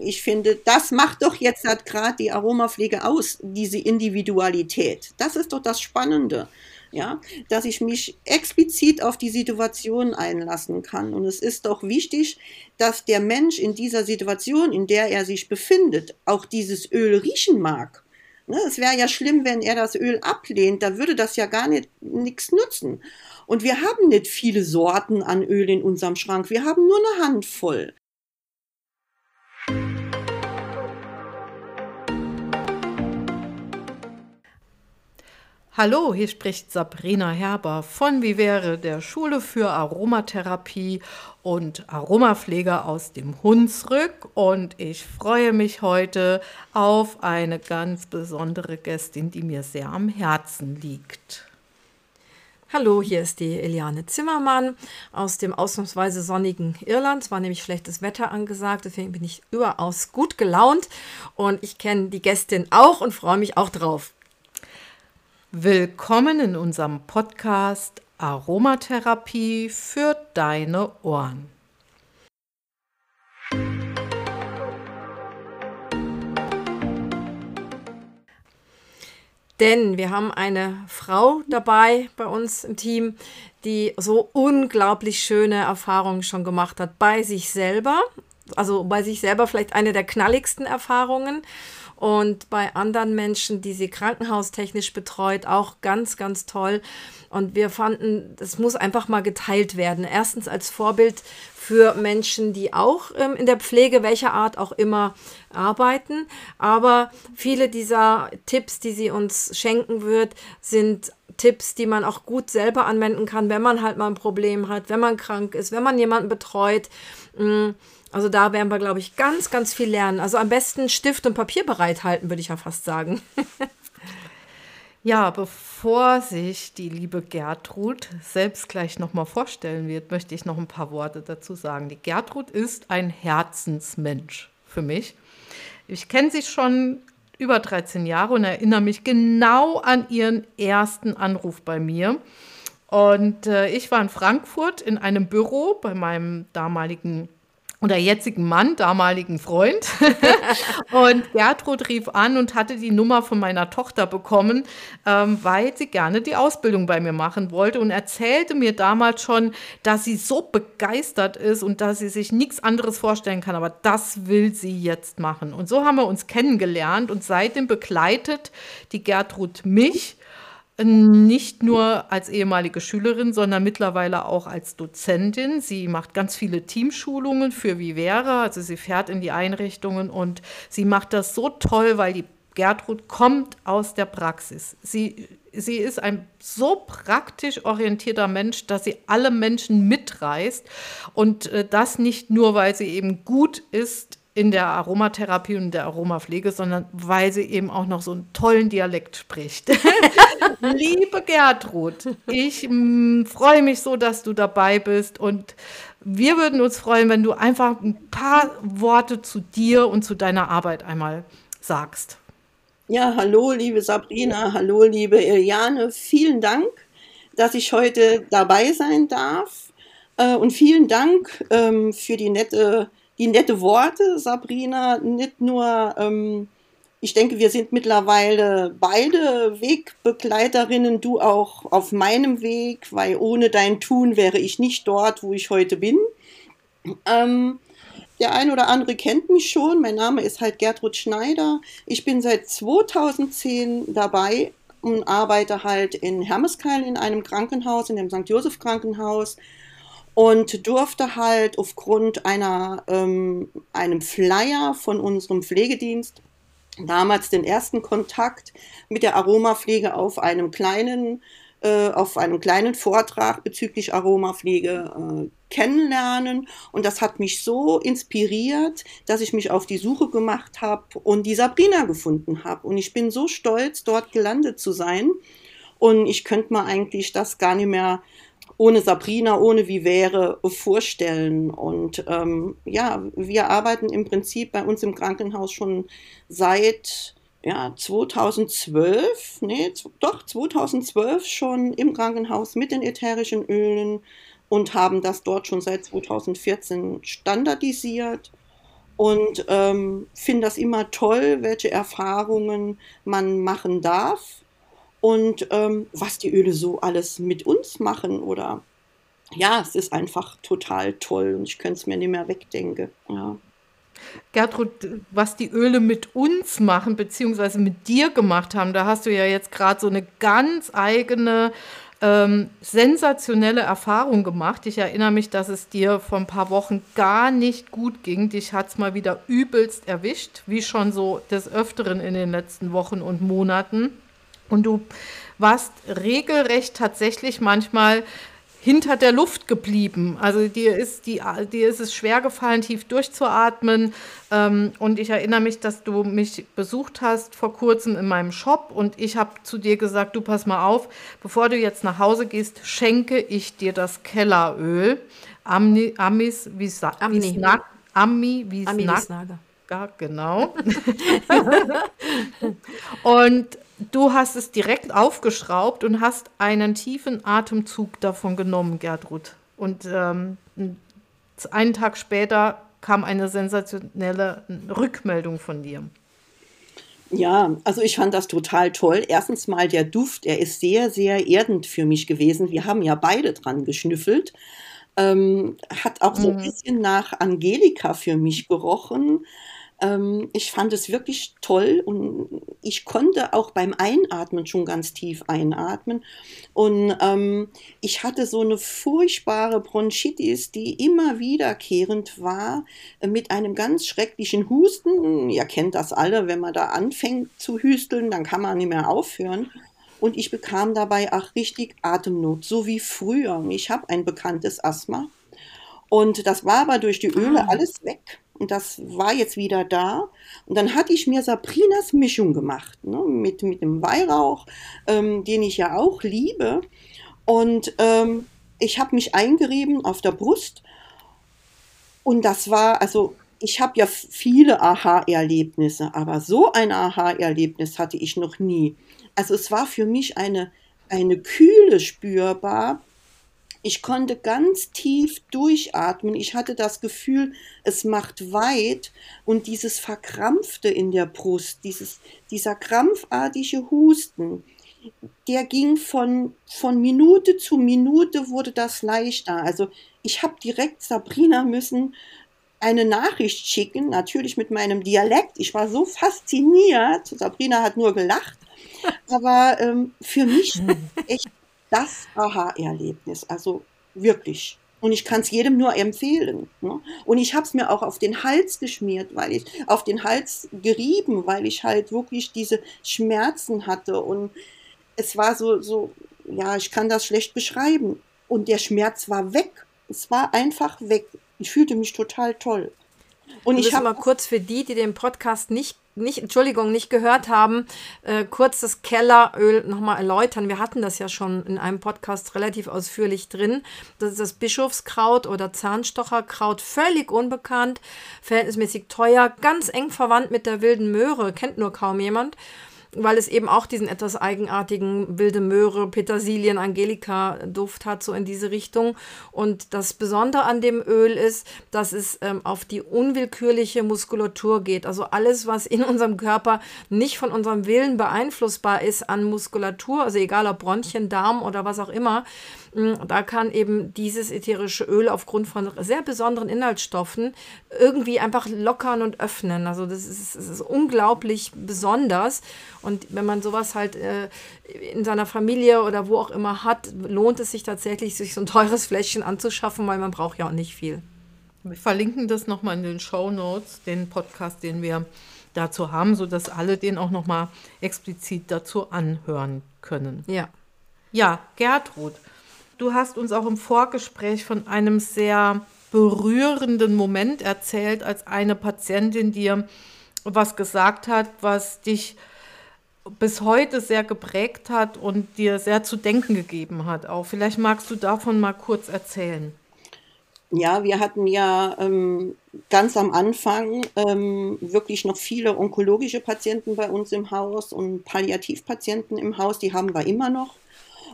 ich finde, das macht doch jetzt halt gerade die Aromapflege aus, diese Individualität. Das ist doch das Spannende ja, dass ich mich explizit auf die Situation einlassen kann. Und es ist doch wichtig, dass der Mensch in dieser Situation, in der er sich befindet, auch dieses Öl riechen mag. Ne, es wäre ja schlimm, wenn er das Öl ablehnt, da würde das ja gar nicht nichts nutzen. Und wir haben nicht viele Sorten an Öl in unserem Schrank, wir haben nur eine Handvoll. Hallo, hier spricht Sabrina Herber von Vivere, der Schule für Aromatherapie und Aromapflege aus dem Hunsrück. Und ich freue mich heute auf eine ganz besondere Gästin, die mir sehr am Herzen liegt. Hallo, hier ist die Eliane Zimmermann aus dem ausnahmsweise sonnigen Irland. Es war nämlich schlechtes Wetter angesagt, deswegen bin ich überaus gut gelaunt und ich kenne die Gästin auch und freue mich auch drauf. Willkommen in unserem Podcast Aromatherapie für deine Ohren. Denn wir haben eine Frau dabei bei uns im Team, die so unglaublich schöne Erfahrungen schon gemacht hat bei sich selber. Also bei sich selber vielleicht eine der knalligsten Erfahrungen und bei anderen Menschen, die sie krankenhaustechnisch betreut, auch ganz, ganz toll. Und wir fanden, das muss einfach mal geteilt werden. Erstens als Vorbild für Menschen, die auch ähm, in der Pflege, welcher Art auch immer, arbeiten. Aber viele dieser Tipps, die sie uns schenken wird, sind Tipps, die man auch gut selber anwenden kann, wenn man halt mal ein Problem hat, wenn man krank ist, wenn man jemanden betreut. Mh, mm, also da werden wir, glaube ich, ganz, ganz viel lernen. Also am besten Stift und Papier bereithalten, würde ich ja fast sagen. ja, bevor sich die liebe Gertrud selbst gleich nochmal vorstellen wird, möchte ich noch ein paar Worte dazu sagen. Die Gertrud ist ein Herzensmensch für mich. Ich kenne sie schon über 13 Jahre und erinnere mich genau an ihren ersten Anruf bei mir. Und äh, ich war in Frankfurt in einem Büro bei meinem damaligen oder jetzigen Mann, damaligen Freund. und Gertrud rief an und hatte die Nummer von meiner Tochter bekommen, ähm, weil sie gerne die Ausbildung bei mir machen wollte und erzählte mir damals schon, dass sie so begeistert ist und dass sie sich nichts anderes vorstellen kann, aber das will sie jetzt machen. Und so haben wir uns kennengelernt und seitdem begleitet die Gertrud mich nicht nur als ehemalige Schülerin, sondern mittlerweile auch als Dozentin. Sie macht ganz viele Teamschulungen für Vivera, also sie fährt in die Einrichtungen und sie macht das so toll, weil die Gertrud kommt aus der Praxis. Sie, sie ist ein so praktisch orientierter Mensch, dass sie alle Menschen mitreißt und äh, das nicht nur, weil sie eben gut ist in der Aromatherapie und der Aromapflege, sondern weil sie eben auch noch so einen tollen Dialekt spricht. Liebe Gertrud, ich mm, freue mich so, dass du dabei bist und wir würden uns freuen, wenn du einfach ein paar Worte zu dir und zu deiner Arbeit einmal sagst. Ja, hallo, liebe Sabrina, hallo, liebe Iliane, vielen Dank, dass ich heute dabei sein darf äh, und vielen Dank ähm, für die nette die nette Worte, Sabrina, nicht nur, ähm, ich denke, wir sind mittlerweile beide Wegbegleiterinnen, du auch auf meinem Weg, weil ohne dein Tun wäre ich nicht dort, wo ich heute bin. Ähm, der ein oder andere kennt mich schon. Mein Name ist halt Gertrud Schneider. Ich bin seit 2010 dabei und arbeite halt in Hermeskeil in einem Krankenhaus, in dem St. Josef Krankenhaus und durfte halt aufgrund einer, ähm, einem Flyer von unserem Pflegedienst damals den ersten Kontakt mit der Aromapflege auf einem kleinen, äh, auf einem kleinen Vortrag bezüglich Aromapflege äh, kennenlernen. Und das hat mich so inspiriert, dass ich mich auf die Suche gemacht habe und die Sabrina gefunden habe. Und ich bin so stolz, dort gelandet zu sein. Und ich könnte mir eigentlich das gar nicht mehr ohne Sabrina, ohne wie wäre vorstellen. Und ähm, ja, wir arbeiten im Prinzip bei uns im Krankenhaus schon seit ja, 2012, nee, doch 2012 schon im Krankenhaus mit den ätherischen Ölen und haben das dort schon seit 2014 standardisiert. und ähm, finde das immer toll, welche Erfahrungen man machen darf und ähm, was die Öle so alles mit uns machen oder ja, es ist einfach total toll und ich könnte es mir nicht mehr wegdenken. Ja. Gertrud, was die Öle mit uns machen, beziehungsweise mit dir gemacht haben, da hast du ja jetzt gerade so eine ganz eigene, ähm, sensationelle Erfahrung gemacht. Ich erinnere mich, dass es dir vor ein paar Wochen gar nicht gut ging. Dich hat es mal wieder übelst erwischt, wie schon so des Öfteren in den letzten Wochen und Monaten. Und du warst regelrecht tatsächlich manchmal hinter der Luft geblieben. Also dir ist, die, dir ist es schwer gefallen, tief durchzuatmen. Ähm, und ich erinnere mich, dass du mich besucht hast vor kurzem in meinem Shop und ich habe zu dir gesagt, du pass mal auf, bevor du jetzt nach Hause gehst, schenke ich dir das Kelleröl. Amni, Amis, wie Amni. Ami, wie Snaga. Genau. und Du hast es direkt aufgeschraubt und hast einen tiefen Atemzug davon genommen, Gertrud. Und ähm, einen Tag später kam eine sensationelle Rückmeldung von dir. Ja, also ich fand das total toll. Erstens mal der Duft, er ist sehr, sehr erdend für mich gewesen. Wir haben ja beide dran geschnüffelt. Ähm, hat auch so ein mhm. bisschen nach Angelika für mich gerochen. Ähm, ich fand es wirklich toll und ich konnte auch beim Einatmen schon ganz tief einatmen. Und ähm, ich hatte so eine furchtbare Bronchitis, die immer wiederkehrend war, äh, mit einem ganz schrecklichen Husten. Ihr kennt das alle, wenn man da anfängt zu hüsteln, dann kann man nicht mehr aufhören. Und ich bekam dabei auch richtig Atemnot, so wie früher. Ich habe ein bekanntes Asthma. Und das war aber durch die Öle ah. alles weg. Und das war jetzt wieder da. Und dann hatte ich mir Sabrinas Mischung gemacht, ne, mit, mit dem Weihrauch, ähm, den ich ja auch liebe. Und ähm, ich habe mich eingerieben auf der Brust. Und das war, also ich habe ja viele Aha-Erlebnisse, aber so ein Aha-Erlebnis hatte ich noch nie. Also es war für mich eine, eine Kühle spürbar, ich konnte ganz tief durchatmen. Ich hatte das Gefühl, es macht weit und dieses Verkrampfte in der Brust, dieses, dieser krampfartige Husten, der ging von, von Minute zu Minute wurde das leichter. Also ich habe direkt Sabrina müssen eine Nachricht schicken, natürlich mit meinem Dialekt. Ich war so fasziniert. Sabrina hat nur gelacht. Aber ähm, für mich echt das Aha-Erlebnis. Also wirklich. Und ich kann es jedem nur empfehlen. Ne? Und ich habe es mir auch auf den Hals geschmiert, weil ich auf den Hals gerieben, weil ich halt wirklich diese Schmerzen hatte. Und es war so, so, ja, ich kann das schlecht beschreiben. Und der Schmerz war weg. Es war einfach weg. Ich fühlte mich total toll. Und ich habe mal kurz für die, die den Podcast nicht nicht, Entschuldigung, nicht gehört haben, äh, kurz das Kelleröl nochmal erläutern. Wir hatten das ja schon in einem Podcast relativ ausführlich drin. Das ist das Bischofskraut oder Zahnstocherkraut, völlig unbekannt, verhältnismäßig teuer, ganz eng verwandt mit der wilden Möhre, kennt nur kaum jemand weil es eben auch diesen etwas eigenartigen wilde Möhre, Petersilien, Angelika Duft hat, so in diese Richtung. Und das Besondere an dem Öl ist, dass es ähm, auf die unwillkürliche Muskulatur geht. Also alles, was in unserem Körper nicht von unserem Willen beeinflussbar ist an Muskulatur, also egal ob Bronchien, Darm oder was auch immer, da kann eben dieses ätherische Öl aufgrund von sehr besonderen Inhaltsstoffen irgendwie einfach lockern und öffnen. Also das ist, das ist unglaublich besonders. Und wenn man sowas halt äh, in seiner Familie oder wo auch immer hat, lohnt es sich tatsächlich, sich so ein teures Fläschchen anzuschaffen, weil man braucht ja auch nicht viel. Wir verlinken das nochmal in den Show Notes, den Podcast, den wir dazu haben, sodass alle den auch nochmal explizit dazu anhören können. Ja. Ja, Gertrud, Du hast uns auch im Vorgespräch von einem sehr berührenden Moment erzählt, als eine Patientin dir was gesagt hat, was dich bis heute sehr geprägt hat und dir sehr zu denken gegeben hat. Auch vielleicht magst du davon mal kurz erzählen. Ja, wir hatten ja ähm, ganz am Anfang ähm, wirklich noch viele onkologische Patienten bei uns im Haus und Palliativpatienten im Haus, die haben wir immer noch.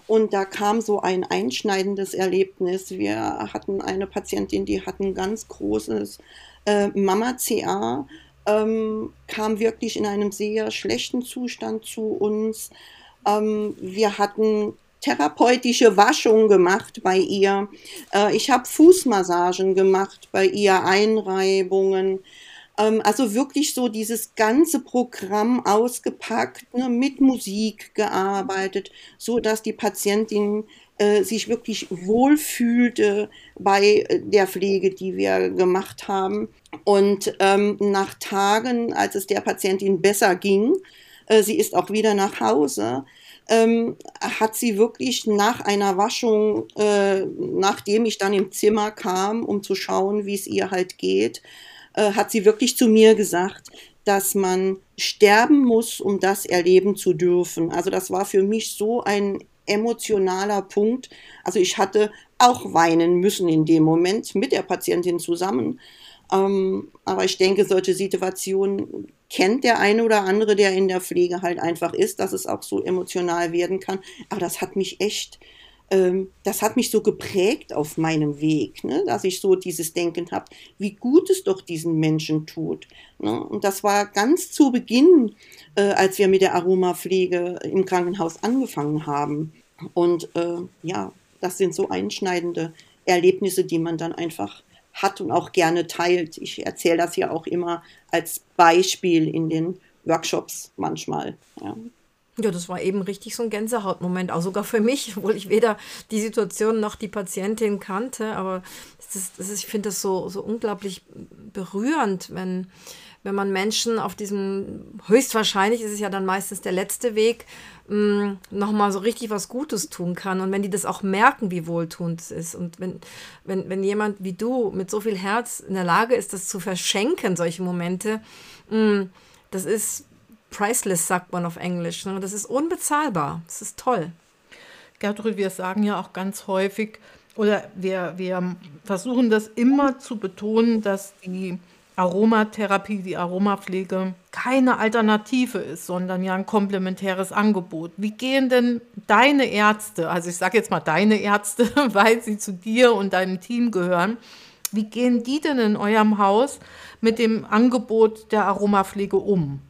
Und da kam so ein einschneidendes Erlebnis. Wir hatten eine Patientin, die hat ein ganz großes Äh, Mama CA ähm, kam wirklich in einem sehr schlechten Zustand zu uns. Ähm, wir hatten therapeutische Waschung gemacht bei ihr. Äh, ich habe Fußmassagen gemacht bei ihr, Einreibungen. Ähm, also wirklich so dieses ganze Programm ausgepackt, ne, mit Musik gearbeitet, so dass die Patientin äh, sich wirklich wohlfühlte bei äh, der Pflege, die wir gemacht haben. Und ähm, nach Tagen, als es der Patientin besser ging, äh, sie ist auch wieder nach Hause, ähm, hat sie wirklich nach einer Waschung, äh, nachdem ich dann im Zimmer kam, um zu schauen, wie es ihr halt geht, äh, hat sie wirklich zu mir gesagt, dass man sterben muss, um das erleben zu dürfen. Also das war für mich so ein emotionaler Punkt. Also ich hatte auch weinen müssen in dem Moment mit der Patientin zusammen. Ähm, aber ich denke, solche Situationen kennt der eine oder andere, der in der Pflege halt einfach ist, dass es auch so emotional werden kann. Aber das hat mich echt, das hat mich so geprägt auf meinem Weg, ne? dass ich so dieses Denken habe, wie gut es doch diesen Menschen tut. Ne? Und das war ganz zu Beginn, äh, als wir mit der Aromapflege im Krankenhaus angefangen haben. Und äh, ja, das sind so einschneidende Erlebnisse, die man dann einfach hat und auch gerne teilt. Ich erzähle das ja auch immer als Beispiel in den Workshops manchmal. Ja. Ja, das war eben richtig so ein Gänsehautmoment, auch sogar für mich, obwohl ich weder die Situation noch die Patientin kannte. Aber ist, ist, ich finde das so, so unglaublich berührend, wenn, wenn man Menschen auf diesem, höchstwahrscheinlich ist es ja dann meistens der letzte Weg, mm, nochmal so richtig was Gutes tun kann. Und wenn die das auch merken, wie wohltuend es ist. Und wenn, wenn, wenn jemand wie du mit so viel Herz in der Lage ist, das zu verschenken, solche Momente, mm, das ist priceless, sagt man auf Englisch. Ne? Das ist unbezahlbar. Das ist toll. Gertrud, wir sagen ja auch ganz häufig, oder wir, wir versuchen das immer zu betonen, dass die Aromatherapie, die Aromapflege keine Alternative ist, sondern ja ein komplementäres Angebot. Wie gehen denn deine Ärzte, also ich sage jetzt mal deine Ärzte, weil sie zu dir und deinem Team gehören, wie gehen die denn in eurem Haus mit dem Angebot der Aromapflege um?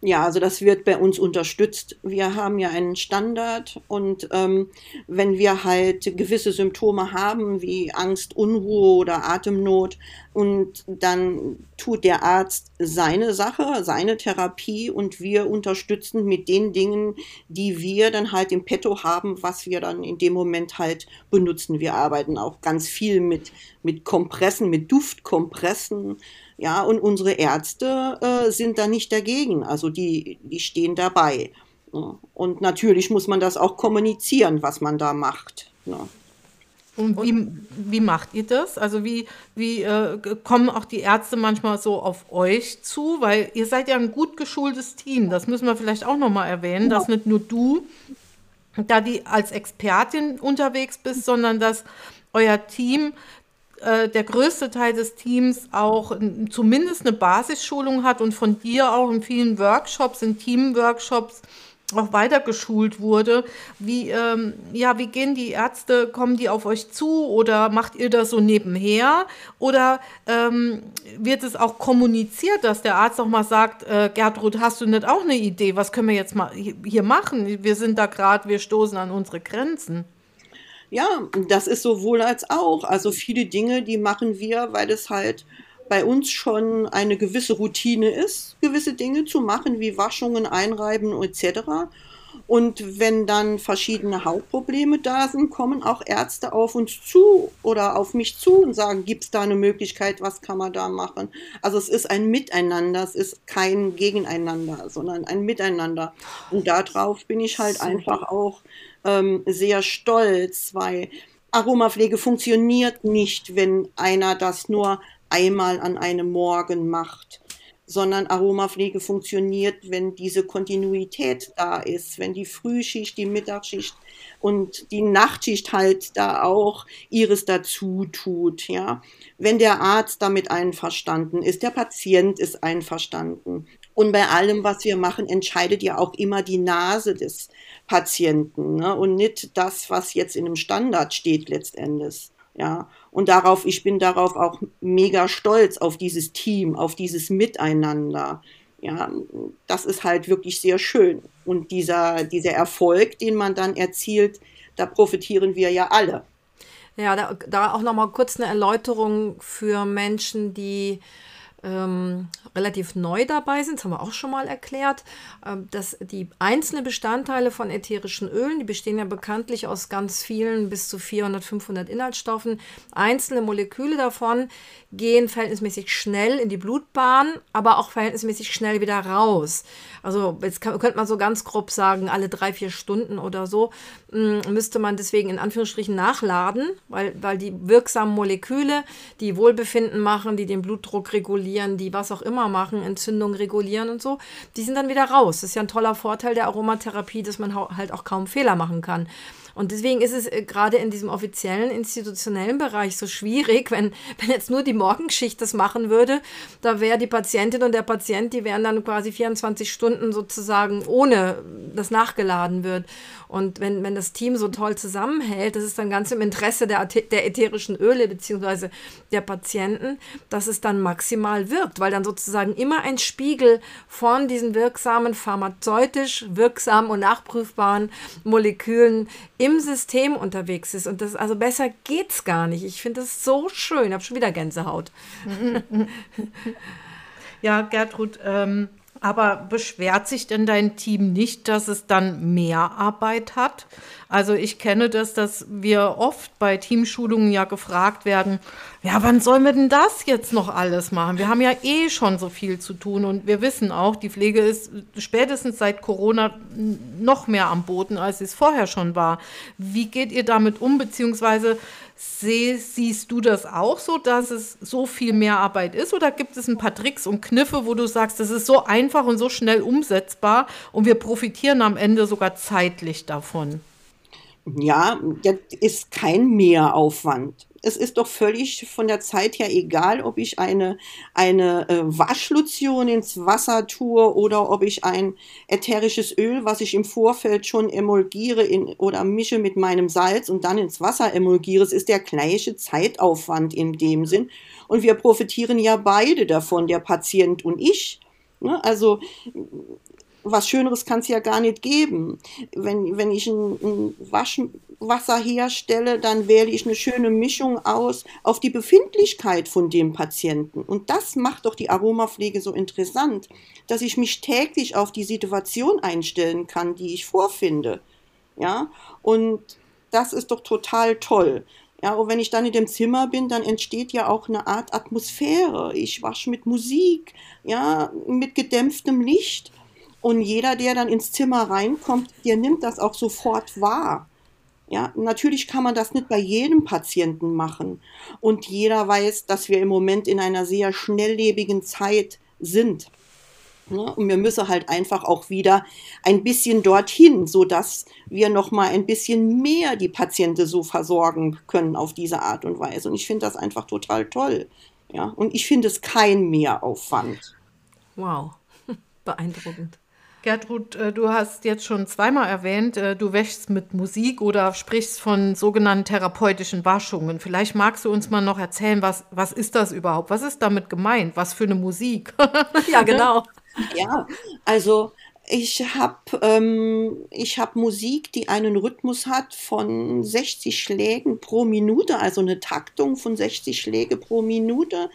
Ja, also das wird bei uns unterstützt. Wir haben ja einen Standard und ähm, wenn wir halt gewisse Symptome haben wie Angst, Unruhe oder Atemnot und dann tut der Arzt seine Sache, seine Therapie und wir unterstützen mit den Dingen, die wir dann halt im Petto haben, was wir dann in dem Moment halt benutzen. Wir arbeiten auch ganz viel mit, mit Kompressen, mit Duftkompressen ja, und unsere Ärzte äh, sind da nicht dagegen, also die, die stehen dabei. Ja. Und natürlich muss man das auch kommunizieren, was man da macht. Ja. Und wie, wie macht ihr das? Also wie, wie äh, kommen auch die Ärzte manchmal so auf euch zu? Weil ihr seid ja ein gut geschultes Team. Das müssen wir vielleicht auch nochmal erwähnen, dass nicht nur du da die als Expertin unterwegs bist, sondern dass euer Team äh, der größte Teil des Teams auch zumindest eine Basisschulung hat und von dir auch in vielen Workshops, in Teamworkshops auch weiter geschult wurde. Wie, ähm, ja, wie gehen die Ärzte, kommen die auf euch zu oder macht ihr das so nebenher? Oder ähm, wird es auch kommuniziert, dass der Arzt auch mal sagt, äh, Gertrud, hast du nicht auch eine Idee, was können wir jetzt mal hier machen? Wir sind da gerade, wir stoßen an unsere Grenzen. Ja, das ist sowohl als auch. Also viele Dinge, die machen wir, weil es halt bei uns schon eine gewisse Routine ist, gewisse Dinge zu machen, wie Waschungen, Einreiben etc. Und wenn dann verschiedene Hautprobleme da sind, kommen auch Ärzte auf uns zu oder auf mich zu und sagen, gibt es da eine Möglichkeit, was kann man da machen? Also es ist ein Miteinander, es ist kein Gegeneinander, sondern ein Miteinander. Und darauf bin ich halt einfach auch ähm, sehr stolz, weil Aromapflege funktioniert nicht, wenn einer das nur einmal an einem Morgen macht, sondern Aromapflege funktioniert, wenn diese Kontinuität da ist, wenn die Frühschicht, die Mittagsschicht und die Nachtschicht halt da auch ihres dazu tut, ja. Wenn der Arzt damit einverstanden ist, der Patient ist einverstanden. Und bei allem, was wir machen, entscheidet ja auch immer die Nase des Patienten ne? und nicht das, was jetzt in einem Standard steht letztendlich. Ja, Und darauf, ich bin darauf auch mega stolz auf dieses Team, auf dieses Miteinander. Ja, das ist halt wirklich sehr schön. Und dieser, dieser Erfolg, den man dann erzielt, da profitieren wir ja alle. Ja, da, da auch nochmal kurz eine Erläuterung für Menschen, die ähm, relativ neu dabei sind, das haben wir auch schon mal erklärt, ähm, dass die einzelnen Bestandteile von ätherischen Ölen, die bestehen ja bekanntlich aus ganz vielen, bis zu 400, 500 Inhaltsstoffen. Einzelne Moleküle davon gehen verhältnismäßig schnell in die Blutbahn, aber auch verhältnismäßig schnell wieder raus. Also jetzt kann, könnte man so ganz grob sagen, alle drei, vier Stunden oder so mh, mm, müsste man deswegen in Anführungsstrichen nachladen, weil, weil die wirksamen Moleküle, die Wohlbefinden machen, die den Blutdruck regulieren, die was auch immer machen, Entzündung regulieren und so, die sind dann wieder raus. Das ist ja ein toller Vorteil der Aromatherapie, dass man halt auch kaum Fehler machen kann. Und deswegen ist es äh, gerade in diesem offiziellen, institutionellen Bereich so schwierig, wenn, wenn jetzt nur die Morgenschicht das machen würde, da wäre die Patientin und der Patient, die wären dann quasi 24 Stunden sozusagen ohne, dass nachgeladen wird. Und wenn, wenn das Team so toll zusammenhält, das ist dann ganz im Interesse der, der ätherischen Öle beziehungsweise der Patienten, dass es dann maximal wirkt, weil dann sozusagen immer ein Spiegel von diesen wirksamen, pharmazeutisch wirksamen und nachprüfbaren Molekülen im System unterwegs ist. Und das, also besser geht's gar nicht. Ich finde das so schön. Ich habe schon wieder Gänsehaut. Ja, Gertrud, ähm, aber beschwert sich denn dein Team nicht, dass es dann mehr Arbeit hat? Also ich kenne das, dass wir oft bei Teamschulungen ja gefragt werden, ja, wann sollen wir denn das jetzt noch alles machen? Wir haben ja eh schon so viel zu tun und wir wissen auch, die Pflege ist spätestens seit Corona noch mehr am Boden, als es vorher schon war. Wie geht ihr damit um, beziehungsweise siehst du das auch so, dass es so viel mehr Arbeit ist? Oder gibt es ein paar Tricks und Kniffe, wo du sagst, das ist so einfach und so schnell umsetzbar und wir profitieren am Ende sogar zeitlich davon? Ja, das ist kein Mehraufwand es ist doch völlig von der Zeit her egal, ob ich eine, eine äh, Waschlotion ins Wasser tue oder ob ich ein ätherisches Öl, was ich im Vorfeld schon emulgiere in, oder mische mit meinem Salz und dann ins Wasser emulgiere. Es ist der gleiche Zeitaufwand in dem Sinn. Und wir profitieren ja beide davon, der Patient und ich. Ne? Also was Schöneres kann es ja gar nicht geben. Wenn, wenn ich ein, ein Waschwasser herstelle, dann wähle ich eine schöne Mischung aus auf die Befindlichkeit von dem Patienten. Und das macht doch die Aromapflege so interessant, dass ich mich täglich auf die Situation einstellen kann, die ich vorfinde. Ja, und das ist doch total toll. Ja, und wenn ich dann in dem Zimmer bin, dann entsteht ja auch eine Art Atmosphäre. Ich wasche mit Musik, ja, mit gedämpftem Licht. Und jeder, der dann ins Zimmer reinkommt, der nimmt das auch sofort wahr. Ja, natürlich kann man das nicht bei jedem Patienten machen. Und jeder weiß, dass wir im Moment in einer sehr schnelllebigen Zeit sind. Ja, und wir müssen halt einfach auch wieder ein bisschen dorthin, sodass wir noch mal ein bisschen mehr die Patienten so versorgen können auf diese Art und Weise. Und ich finde das einfach total toll. Ja, und ich finde es kein Mehraufwand. Wow, beeindruckend. Gertrud, äh, du hast jetzt schon zweimal erwähnt, äh, du wäschst mit Musik oder sprichst von sogenannten therapeutischen Waschungen. Vielleicht magst du uns mal noch erzählen, was, was ist das überhaupt? Was ist damit gemeint? Was für eine Musik? ja, genau. Ja, also ich habe ähm, hab Musik, die einen Rhythmus hat von 60 Schlägen pro Minute, also eine Taktung von 60 Schläge pro Minute.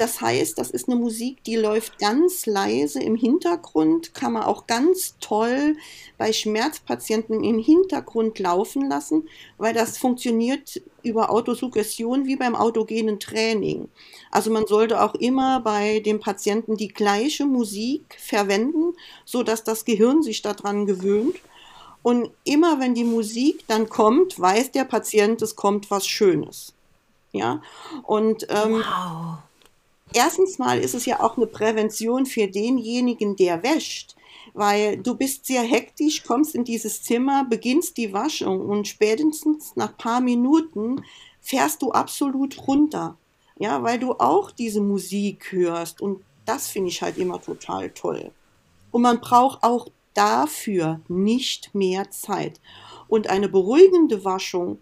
Das heißt, das ist eine Musik, die läuft ganz leise im Hintergrund, kann man auch ganz toll bei Schmerzpatienten im Hintergrund laufen lassen, weil das funktioniert über Autosuggestion wie beim autogenen Training. Also man sollte auch immer bei dem Patienten die gleiche Musik verwenden, so dass das Gehirn sich daran gewöhnt. Und immer wenn die Musik dann kommt, weiß der Patient, es kommt was Schönes. Ja, und ähm, wow erstens mal ist es ja auch eine Prävention für denjenigen, der wäscht. Weil du bist sehr hektisch, kommst in dieses Zimmer, beginnst die Waschung und spätestens nach paar Minuten fährst du absolut runter. Ja, weil du auch diese Musik hörst und das finde ich halt immer total toll. Und man braucht auch dafür nicht mehr Zeit. Und eine beruhigende Waschung,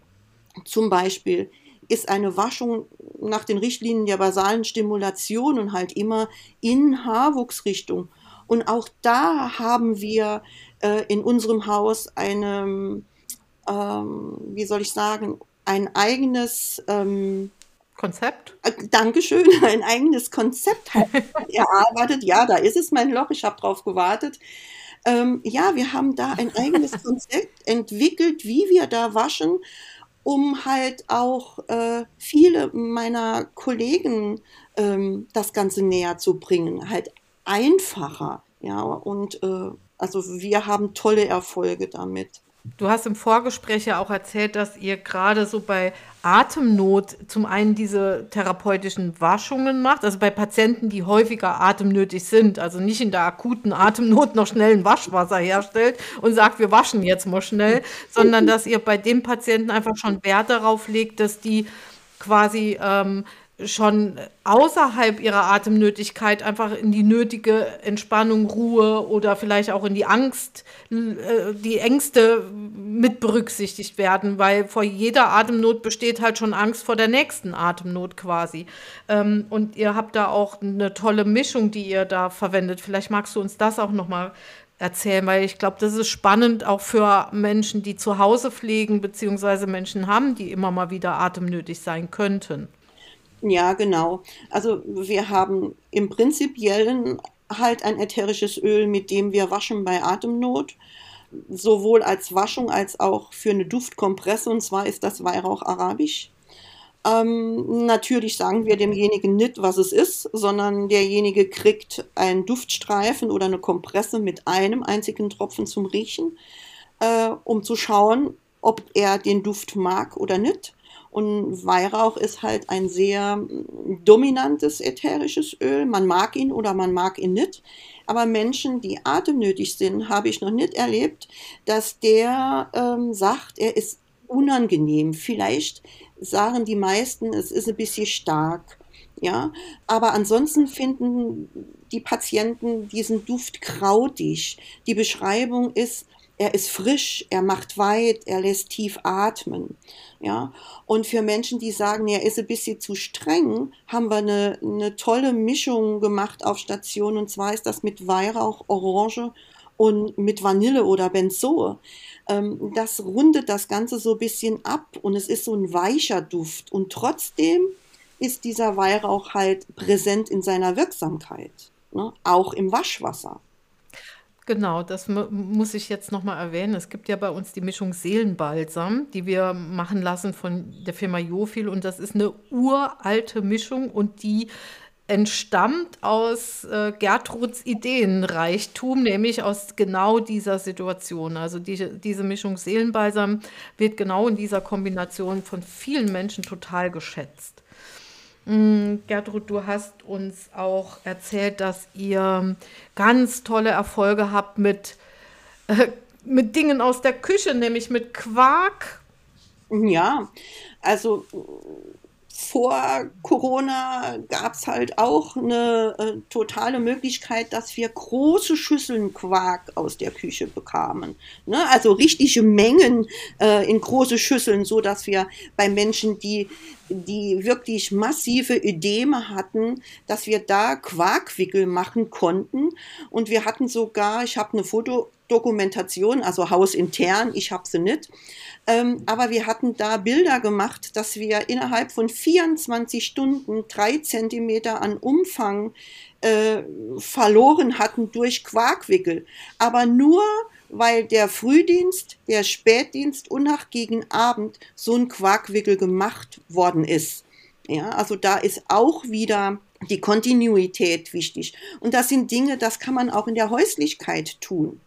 zum Beispiel, ist eine Waschung nach den Richtlinien der basalen Stimulation und halt immer in Haarwuchsrichtung. Und auch da haben wir äh, in unserem Haus eine, ähm, wie soll ich sagen, ein eigenes ähm, Konzept? Äh, Dankeschön, ein eigenes Konzept erarbeitet. Ja, da ist es mein Loch, ich habe drauf gewartet. Ähm, ja, wir haben da ein eigenes Konzept entwickelt, wie wir da waschen, um halt auch äh, viele meiner Kollegen ähm, das Ganze näher zu bringen. Halt einfacher. Ja, und äh, also wir haben tolle Erfolge damit. Du hast im Vorgespräch ja auch erzählt, dass ihr gerade so bei Atemnot zum einen diese therapeutischen Waschungen macht, also bei Patienten, die häufiger atemnötig sind, also nicht in der akuten Atemnot noch schnell ein Waschwasser herstellt und sagt, wir waschen jetzt mal schnell, sondern dass ihr bei den Patienten einfach schon Wert darauf legt, dass die quasi ähm, schon außerhalb ihrer Atemnötigkeit einfach in die nötige Entspannung, Ruhe oder vielleicht auch in die Angst, äh, die Ängste mit berücksichtigt werden, weil vor jeder Atemnot besteht halt schon Angst vor der nächsten Atemnot quasi. Ähm, und ihr habt da auch eine tolle Mischung, die ihr da verwendet. Vielleicht magst du uns das auch nochmal erzählen, weil ich glaube, das ist spannend auch für Menschen, die zu Hause pflegen, beziehungsweise Menschen haben, die immer mal wieder atemnötig sein könnten. Ja, genau. Also wir haben im Prinzipiellen halt ein ätherisches Öl, mit dem wir waschen bei Atemnot, sowohl als Waschung als auch für eine Duftkompresse, und zwar ist das Weihrauch arabisch. Ähm, natürlich sagen wir demjenigen nicht, was es ist, sondern derjenige kriegt einen Duftstreifen oder eine Kompresse mit einem einzigen Tropfen zum Riechen, äh, um zu schauen, ob er den Duft mag oder nicht. Und Weihrauch ist halt ein sehr dominantes ätherisches Öl. Man mag ihn oder man mag ihn nicht. Aber Menschen, die atemnötig sind, habe ich noch nicht erlebt, dass der ähm, sagt, er ist unangenehm. Vielleicht sagen die meisten, es ist ein bisschen stark. Ja, aber ansonsten finden die Patienten diesen Duft krautig. Die Beschreibung ist, er ist frisch, er macht weit, er lässt tief atmen. Ja, und für Menschen, die sagen, er ist ein bisschen zu streng, haben wir eine, eine tolle Mischung gemacht auf Station. Und zwar ist das mit Weihrauch, Orange und mit Vanille oder Benzoe. Ähm, das rundet das Ganze so ein bisschen ab und es ist so ein weicher Duft. Und trotzdem ist dieser Weihrauch halt präsent in seiner Wirksamkeit, ne? auch im Waschwasser. Genau, das muss ich jetzt noch mal erwähnen. Es gibt ja bei uns die Mischung Seelenbalsam, die wir machen lassen von der Firma Jofil und das ist eine uralte Mischung und die entstammt aus äh, Gertruds Ideenreichtum, nämlich aus genau dieser Situation. Also die, diese Mischung Seelenbalsam wird genau in dieser Kombination von vielen Menschen total geschätzt. Mm, Gertrud, du hast uns auch erzählt, dass ihr ganz tolle Erfolge habt mit, äh, mit Dingen aus der Küche, nämlich mit Quark. Ja, also vor Corona gab es halt auch eine äh, totale Möglichkeit, dass wir große Schüsseln Quark aus der Küche bekamen. Ne? Also richtige Mengen äh, in große Schüsseln, so dass wir bei Menschen, die, die wirklich massive Ödeme hatten, dass wir da Quarkwickel machen konnten. Und wir hatten sogar, ich habe eine Fotodokumentation, also hausintern, ich habe sie nicht, ähm, aber wir hatten da Bilder gemacht, dass wir innerhalb von 24 Stunden drei Zentimeter an Umfang äh, verloren hatten durch Quarkwickel. Aber nur weil der Frühdienst, der Spätdienst und nach gegen Abend so ein Quarkwickel gemacht worden ist. Ja, also da ist auch wieder die Kontinuität wichtig. Und das sind Dinge, das kann man auch in der Häuslichkeit tun.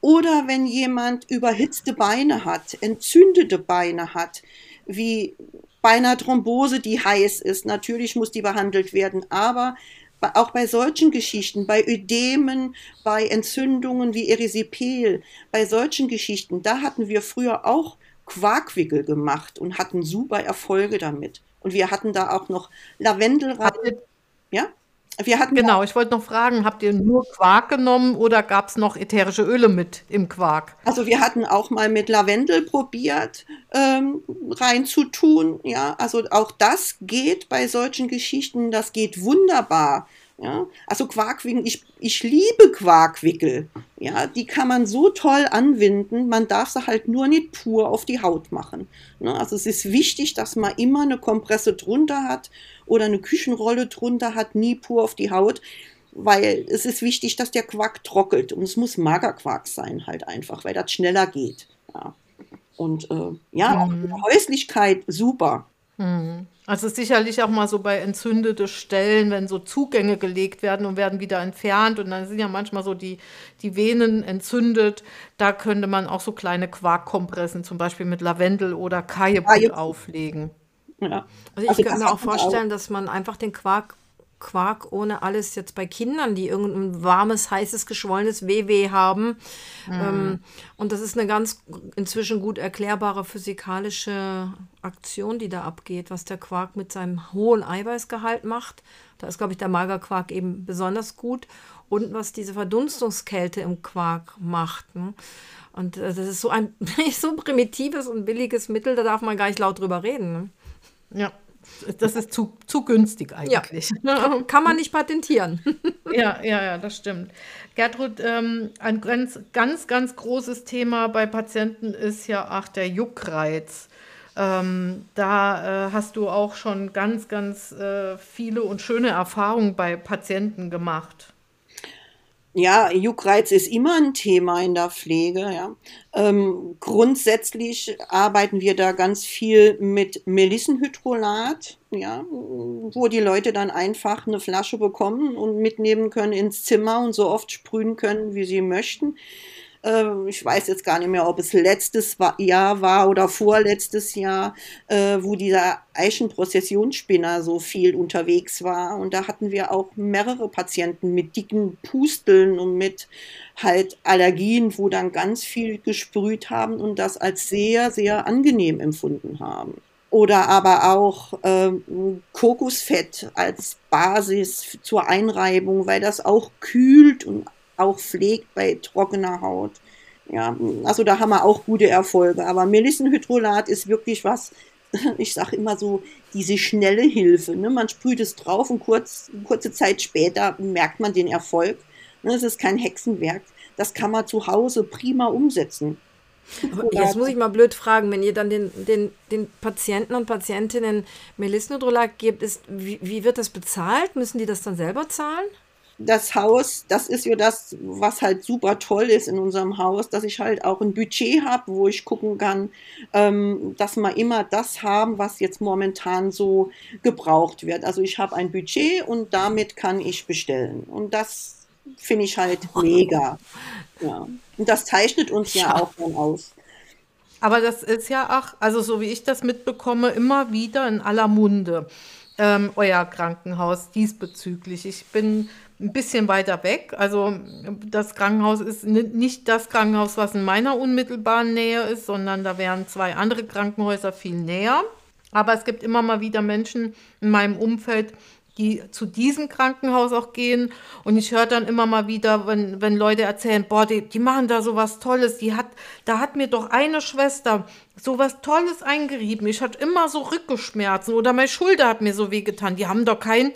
Oder wenn jemand überhitzte Beine hat, entzündete Beine hat, wie bei einer Thrombose, die heiß ist. Natürlich muss die behandelt werden, aber auch bei solchen Geschichten, bei Ödemen, bei Entzündungen wie Erisipel, bei solchen Geschichten, da hatten wir früher auch Quarkwickel gemacht und hatten super Erfolge damit. Und wir hatten da auch noch Lavendel. Habt ihr, ja? Wir hatten genau, ich wollte noch fragen, habt ihr nur Quark genommen oder gab es noch ätherische Öle mit im Quark? Also wir hatten auch mal mit Lavendel probiert ähm, reinzutun. Ja, also auch das geht bei solchen Geschichten, das geht wunderbar. Ja, also Quarkwickel, ich, ich liebe Quarkwickel. Ja, die kann man so toll anwenden. Man darf sie halt nur nicht pur auf die Haut machen. Ne? Also es ist wichtig, dass man immer eine Kompresse drunter hat oder eine Küchenrolle drunter hat, nie pur auf die Haut. Weil es ist wichtig, dass der Quark trockelt. Und es muss Magerquark sein, halt einfach, weil das schneller geht. Ja. Und äh, ja, mhm. Häuslichkeit super. Mhm. Also sicherlich auch mal so bei entzündete Stellen, wenn so Zugänge gelegt werden und werden wieder entfernt und dann sind ja manchmal so die, die Venen entzündet. Da könnte man auch so kleine Quarkkompressen zum Beispiel mit Lavendel oder Kajeput auflegen. Ja. Also ich also könnte mir auch vorstellen, auch. dass man einfach den Quark Quark ohne alles jetzt bei Kindern, die irgendein warmes, heißes, geschwollenes WW haben. Mhm. Ähm, und das ist eine ganz inzwischen gut erklärbare physikalische Aktion, die da abgeht, was der Quark mit seinem hohen Eiweißgehalt macht. Da ist, glaube ich, der Magerquark eben besonders gut. Und was diese Verdunstungskälte im Quark macht. Ne? Und äh, das ist so ein so primitives und billiges Mittel, da darf man gar nicht laut drüber reden. Ne? Ja, das ist zu, zu günstig eigentlich. Ja. Kann man nicht patentieren. ja, ja, ja, das stimmt. Gertrud, ähm, ein ganz, ganz, ganz großes Thema bei Patienten ist ja auch der Juckreiz. Ähm, da äh, hast du auch schon ganz, ganz äh, viele und schöne Erfahrungen bei Patienten gemacht. Ja, Juckreiz ist immer ein Thema in der Pflege. Ja. Ähm, grundsätzlich arbeiten wir da ganz viel mit Melissenhydrolat, ja, wo die Leute dann einfach eine Flasche bekommen und mitnehmen können ins Zimmer und so oft sprühen können, wie sie möchten. Äh, ich weiß jetzt gar nicht mehr, ob es letztes Jahr war oder vorletztes Jahr, äh, wo dieser Eichenprozessionsspinner so viel unterwegs war. Und da hatten wir auch mehrere Patienten mit dicken Pusteln und mit halt Allergien, wo dann ganz viel gesprüht haben und das als sehr, sehr angenehm empfunden haben oder aber auch äh, Kokosfett als Basis zur Einreibung, weil das auch kühlt und auch pflegt bei trockener Haut. Ja, also da haben wir auch gute Erfolge. Aber Melissenhydrolat ist wirklich was, ich sage immer so, diese schnelle Hilfe. Ne? Man sprüht es drauf und kurz, kurze Zeit später merkt man den Erfolg. Ne? Es ist kein Hexenwerk. Das kann man zu Hause prima umsetzen. Aber jetzt muss ich mal blöd fragen, wenn ihr dann den, den, den Patienten und Patientinnen Melissenhydrolat gebt, ist, wie, wie wird das bezahlt? Müssen die das dann selber zahlen? Das Haus, das ist ja das, was halt super toll ist in unserem Haus, dass ich halt auch ein Budget habe, wo ich gucken kann, ähm, dass wir immer das haben, was jetzt momentan so gebraucht wird. Also ich habe ein Budget und damit kann ich bestellen. Und das finde ich halt mega. Ja. Und das zeichnet uns ja, ja auch dann aus. Aber das ist ja auch, also so wie ich das mitbekomme, immer wieder in aller Munde. Ähm, euer Krankenhaus diesbezüglich. Ich bin ein bisschen weiter weg. Also das Krankenhaus ist nicht das Krankenhaus, was in meiner unmittelbaren Nähe ist, sondern da wären zwei andere Krankenhäuser viel näher. Aber es gibt immer mal wieder Menschen in meinem Umfeld, die zu diesem Krankenhaus auch gehen. Und ich höre dann immer mal wieder, wenn, wenn Leute erzählen, boah, die, die machen da so was Tolles. Die hat, da hat mir doch eine Schwester so was Tolles eingerieben. Ich hatte immer so Rückenschmerzen oder meine Schulter hat mir so wehgetan. Die haben doch kein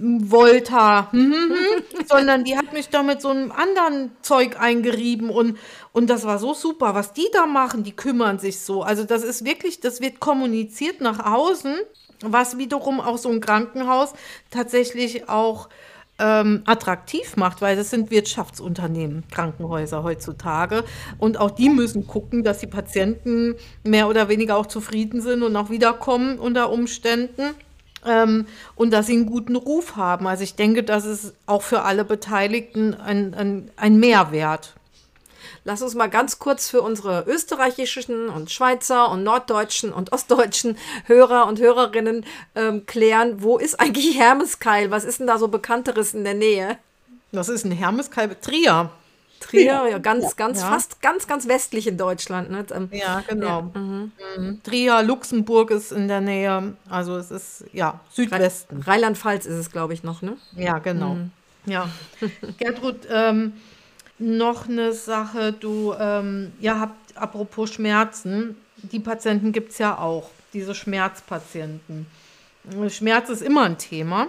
Volta, hm, hm, hm. sondern die hat mich da mit so einem anderen Zeug eingerieben und, und das war so super, was die da machen, die kümmern sich so. Also das ist wirklich, das wird kommuniziert nach außen, was wiederum auch so ein Krankenhaus tatsächlich auch ähm, attraktiv macht, weil das sind Wirtschaftsunternehmen, Krankenhäuser heutzutage. Und auch die müssen gucken, dass die Patienten mehr oder weniger auch zufrieden sind und auch wiederkommen unter Umständen ähm, und dass sie einen guten Ruf haben. Also ich denke, das ist auch für alle Beteiligten ein, ein, ein Mehrwert. Lass uns mal ganz kurz für unsere österreichischen und Schweizer und norddeutschen und ostdeutschen Hörer und Hörerinnen ähm, klären, wo ist eigentlich Hermeskeil? Was ist denn da so bekannteres in der Nähe? Das ist ein Hermeskeil Trier. Trier, ja, ganz, ja. ganz, ja. fast ganz, ganz westlich in Deutschland. Ne? Ähm, ja, genau. Mhm. Mhm. Trier, Luxemburg ist in der Nähe. Also es ist, ja, Südwesten. Rheinland-Pfalz ist es, glaube ich, noch, ne? Ja, genau. Mhm. Ja. Gertrud, ähm, noch eine Sache, du, ähm, ihr habt, apropos Schmerzen, die Patienten gibt es ja auch, diese Schmerzpatienten. Schmerz ist immer ein Thema.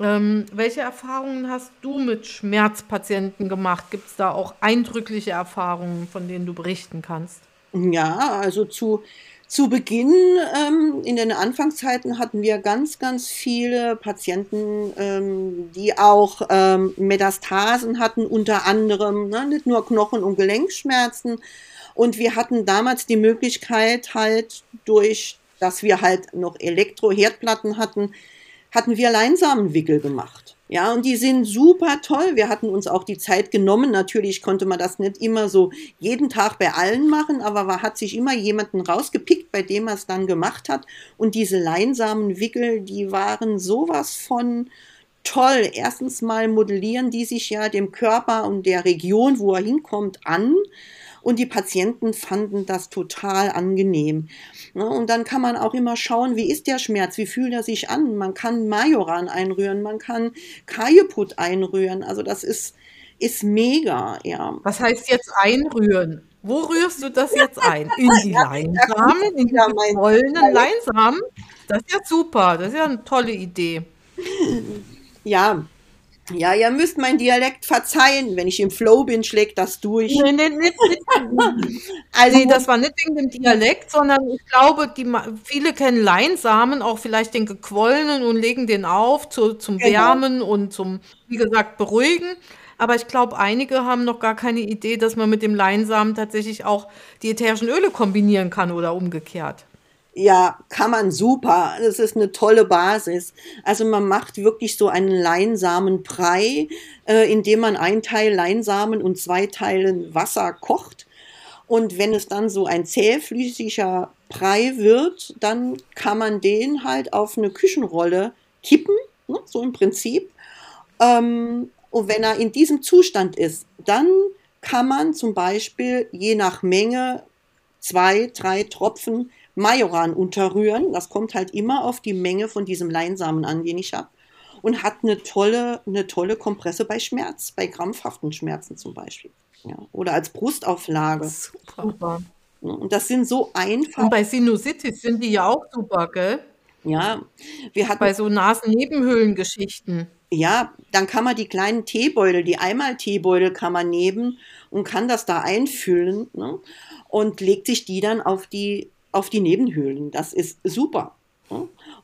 Ähm, welche Erfahrungen hast du mit Schmerzpatienten gemacht? Gibt es da auch eindrückliche Erfahrungen, von denen du berichten kannst? Ja, also zu, zu Beginn ähm, in den Anfangszeiten hatten wir ganz, ganz viele Patienten, ähm, die auch ähm, Metastasen hatten, unter anderem ne, nicht nur Knochen- und Gelenkschmerzen. Und wir hatten damals die Möglichkeit, halt durch, dass wir halt noch Elektroherdplatten hatten, hatten wir Leinsamenwickel gemacht. Ja, und die sind super toll. Wir hatten uns auch die Zeit genommen. Natürlich konnte man das nicht immer so jeden Tag bei allen machen, aber man hat sich immer jemanden rausgepickt, bei dem man es dann gemacht hat. Und diese Leinsamenwickel, die waren sowas von toll. Erstens mal modellieren die sich ja dem Körper und der Region, wo er hinkommt, an und die Patienten fanden das total angenehm. Ne, und dann kann man auch immer schauen, wie ist der Schmerz, wie fühlt er sich an. Man kann Majoran einrühren, man kann Kajeput einrühren. Also das ist, ist mega, ja. Was heißt jetzt einrühren? Wo rührst du das jetzt ein? In die Leinsamen, in die goldenen Leinsamen? Das ist ja super, das ist ja eine tolle Idee. Ja, ja, ihr müsst mein Dialekt verzeihen. Wenn ich im Flow bin, schlägt das durch. Nee, nee, nee, also, nee, das war nicht wegen dem Dialekt, sondern ich glaube, die, viele kennen Leinsamen, auch vielleicht den gequollenen und legen den auf zu, zum genau. Wärmen und zum, wie gesagt, Beruhigen. Aber ich glaube, einige haben noch gar keine Idee, dass man mit dem Leinsamen tatsächlich auch die ätherischen Öle kombinieren kann oder umgekehrt. Ja, kann man super. Das ist eine tolle Basis. Also man macht wirklich so einen Leinsamenbrei, äh, indem man ein Teil Leinsamen und zwei Teilen Wasser kocht. Und wenn es dann so ein zähflüssiger Brei wird, dann kann man den halt auf eine Küchenrolle kippen, ne, so im Prinzip. Ähm, und wenn er in diesem Zustand ist, dann kann man zum Beispiel je nach Menge zwei, drei Tropfen Majoran unterrühren. Das kommt halt immer auf die Menge von diesem Leinsamen an, den ich habe. Und hat eine tolle, eine tolle Kompresse bei Schmerz, bei krampfhaften Schmerzen zum Beispiel. Ja. Oder als Brustauflage. Super. Und das sind so einfach. Und bei Sinusitis sind die ja auch super, gell? Ja, wir hatten. Bei so Nasennebenhöhlengeschichten. Ja, dann kann man die kleinen Teebeutel, die Einmal-Teebeutel kann man nehmen und kann das da einfüllen ne? und legt sich die dann auf die auf die Nebenhöhlen. Das ist super.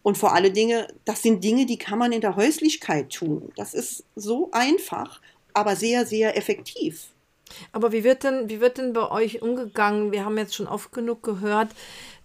Und vor alle Dinge, das sind Dinge, die kann man in der Häuslichkeit tun. Das ist so einfach, aber sehr, sehr effektiv. Aber wie wird denn, wie wird denn bei euch umgegangen? Wir haben jetzt schon oft genug gehört,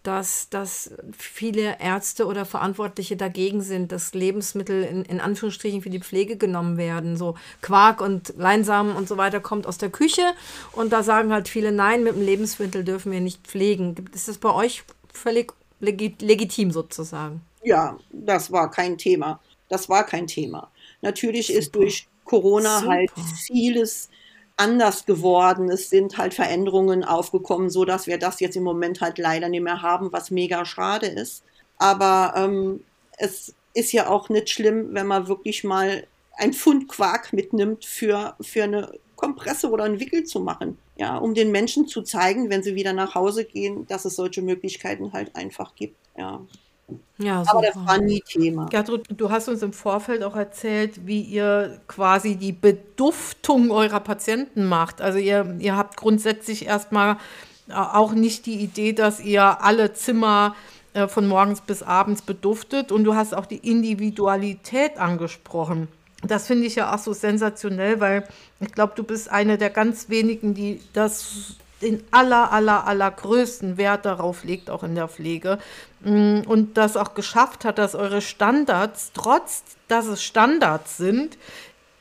dass, dass viele Ärzte oder Verantwortliche dagegen sind, dass Lebensmittel in, in Anführungsstrichen für die Pflege genommen werden. So Quark und Leinsamen und so weiter kommt aus der Küche und da sagen halt viele, nein, mit dem Lebensmittel dürfen wir nicht pflegen. Ist das bei euch völlig legit legitim sozusagen? Ja, das war kein Thema. Das war kein Thema. Natürlich Super. ist durch Corona halt Super. halt vieles anders geworden. Es sind halt Veränderungen aufgekommen, so dass wir das jetzt im Moment halt leider nicht mehr haben, was mega schade ist. Aber ähm, es ist ja auch nicht schlimm, wenn man wirklich mal ein Pfund Quark mitnimmt für, für eine Kompresse oder einen Wickel zu machen. Ja, um den Menschen zu zeigen, wenn sie wieder nach Hause gehen, dass es solche Möglichkeiten halt einfach gibt. Ja. Ja, Aber das war nie Thema. Gertrud, du hast uns im Vorfeld auch erzählt, wie ihr quasi die Beduftung eurer Patienten macht. Also ihr, ihr habt grundsätzlich erstmal äh, auch nicht die Idee, dass ihr alle Zimmer äh, von morgens bis abends beduftet und du hast auch die Individualität angesprochen. Das finde ich ja auch so sensationell, weil ich glaube, du bist eine der ganz wenigen, die das den aller, aller, allergrößten Wert darauf legt, auch in der Pflege. Mm, und das auch geschafft hat, dass eure Standards, trotz dass es Standards sind,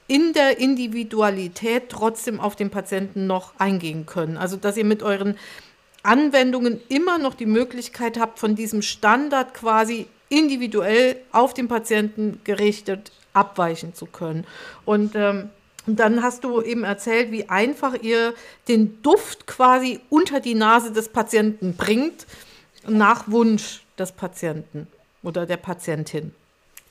in der Individualität trotzdem auf den Patienten noch eingehen können. Also dass ihr mit euren Anwendungen immer noch die Möglichkeit habt, von diesem Standard quasi individuell auf den Patienten gerichtet abweichen zu können. Und ähm, Und dann hast du eben erzählt, wie einfach ihr den Duft quasi unter die Nase des Patienten bringt, nach Wunsch des Patienten oder der Patientin.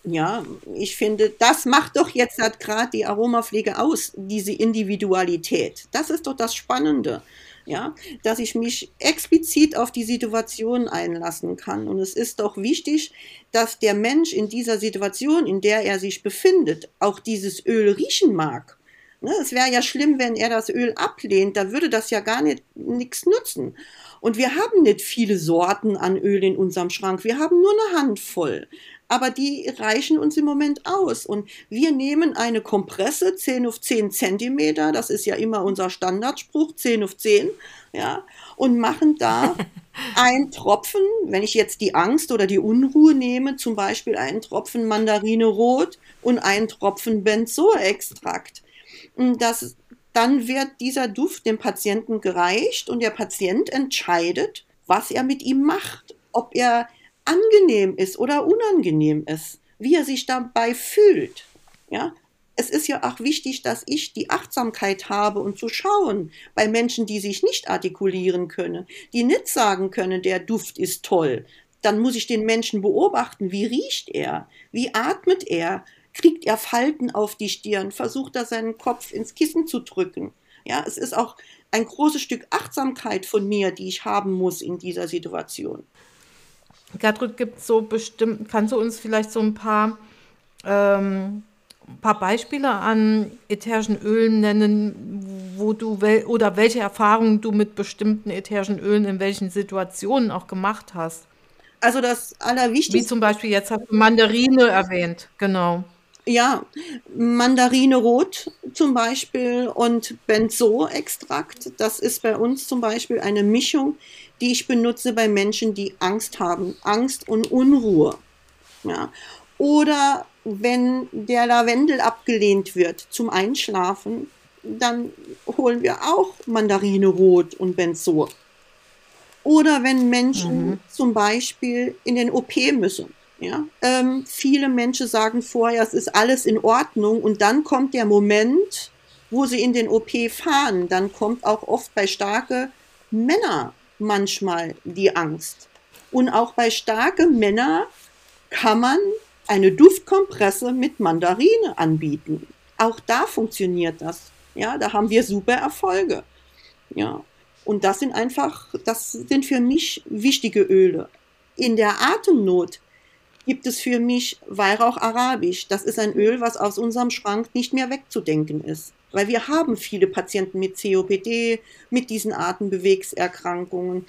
Ja, ich finde, das macht doch jetzt halt gerade die Aromapflege aus, diese Individualität. Das ist doch das Spannende, ja, dass ich mich explizit auf die Situation einlassen kann. Und es ist doch wichtig, dass der Mensch in dieser Situation, in der er sich befindet, auch dieses Öl riechen mag. Ne, es wäre ja schlimm, wenn er das Öl ablehnt, da würde das ja gar nicht nichts nutzen. Und wir haben nicht viele Sorten an Öl in unserem Schrank. Wir haben nur eine Handvoll. Aber die reichen uns im Moment aus. Und wir nehmen eine Kompresse 10 auf 10 Zentimeter. Das ist ja immer unser Standardspruch, 10 auf 10. Ja, und machen da einen Tropfen, wenn ich jetzt die Angst oder die Unruhe nehme, zum Beispiel einen Tropfen Mandarine Rot und einen Tropfen Benzoextrakt. Das dann wird dieser Duft dem Patienten gereicht und der Patient entscheidet, was er mit ihm macht, ob er angenehm ist oder unangenehm ist, wie er sich dabei fühlt. Ja, es ist ja auch wichtig, dass ich die Achtsamkeit habe und zu schauen bei Menschen, die sich nicht artikulieren können, die nicht sagen können, der Duft ist toll. Dann muss ich den Menschen beobachten, wie riecht er, wie atmet er, kriegt er Falten auf die Stirn, versucht er seinen Kopf ins Kissen zu drücken. Ja, es ist auch ein großes Stück Achtsamkeit von mir, die ich haben muss in dieser Situation. Gertrud, gibt so bestimmt, kannst du uns vielleicht so ein paar, ähm, paar Beispiele an ätherischen Ölen nennen, wo du wel oder welche Erfahrungen du mit bestimmten ätherischen Ölen in welchen Situationen auch gemacht hast? Also das Allerwichtigste. Wie zum Beispiel jetzt hast du Mandarine erwähnt, genau. Ja, Mandarine rot zum Beispiel und Benzo-Extrakt. Das ist bei uns zum Beispiel eine Mischung, die ich benutze bei Menschen, die Angst haben, Angst und Unruhe. Ja. Oder wenn der Lavendel abgelehnt wird zum Einschlafen, dann holen wir auch Mandarine rot und Benzo. Oder wenn Menschen mhm. zum Beispiel in den OP müssen ja? Ähm, viele Menschen sagen vorher, es ist alles in Ordnung und dann kommt der Moment, wo sie in den OP fahren. Dann kommt auch oft bei starke Männer manchmal die Angst. Und auch bei starke Männer kann man eine Duftkompresse mit Mandarine anbieten. Auch da funktioniert das. Ja, da haben wir super Erfolge. Ja. Und das sind einfach, das sind für mich wichtige Öle. In der Atemnot gibt es für mich Weihrauch Arabisch. Das ist ein Öl, was aus unserem Schrank nicht mehr wegzudenken ist. Weil wir haben viele Patienten mit COPD, mit diesen Atemwegserkrankungen.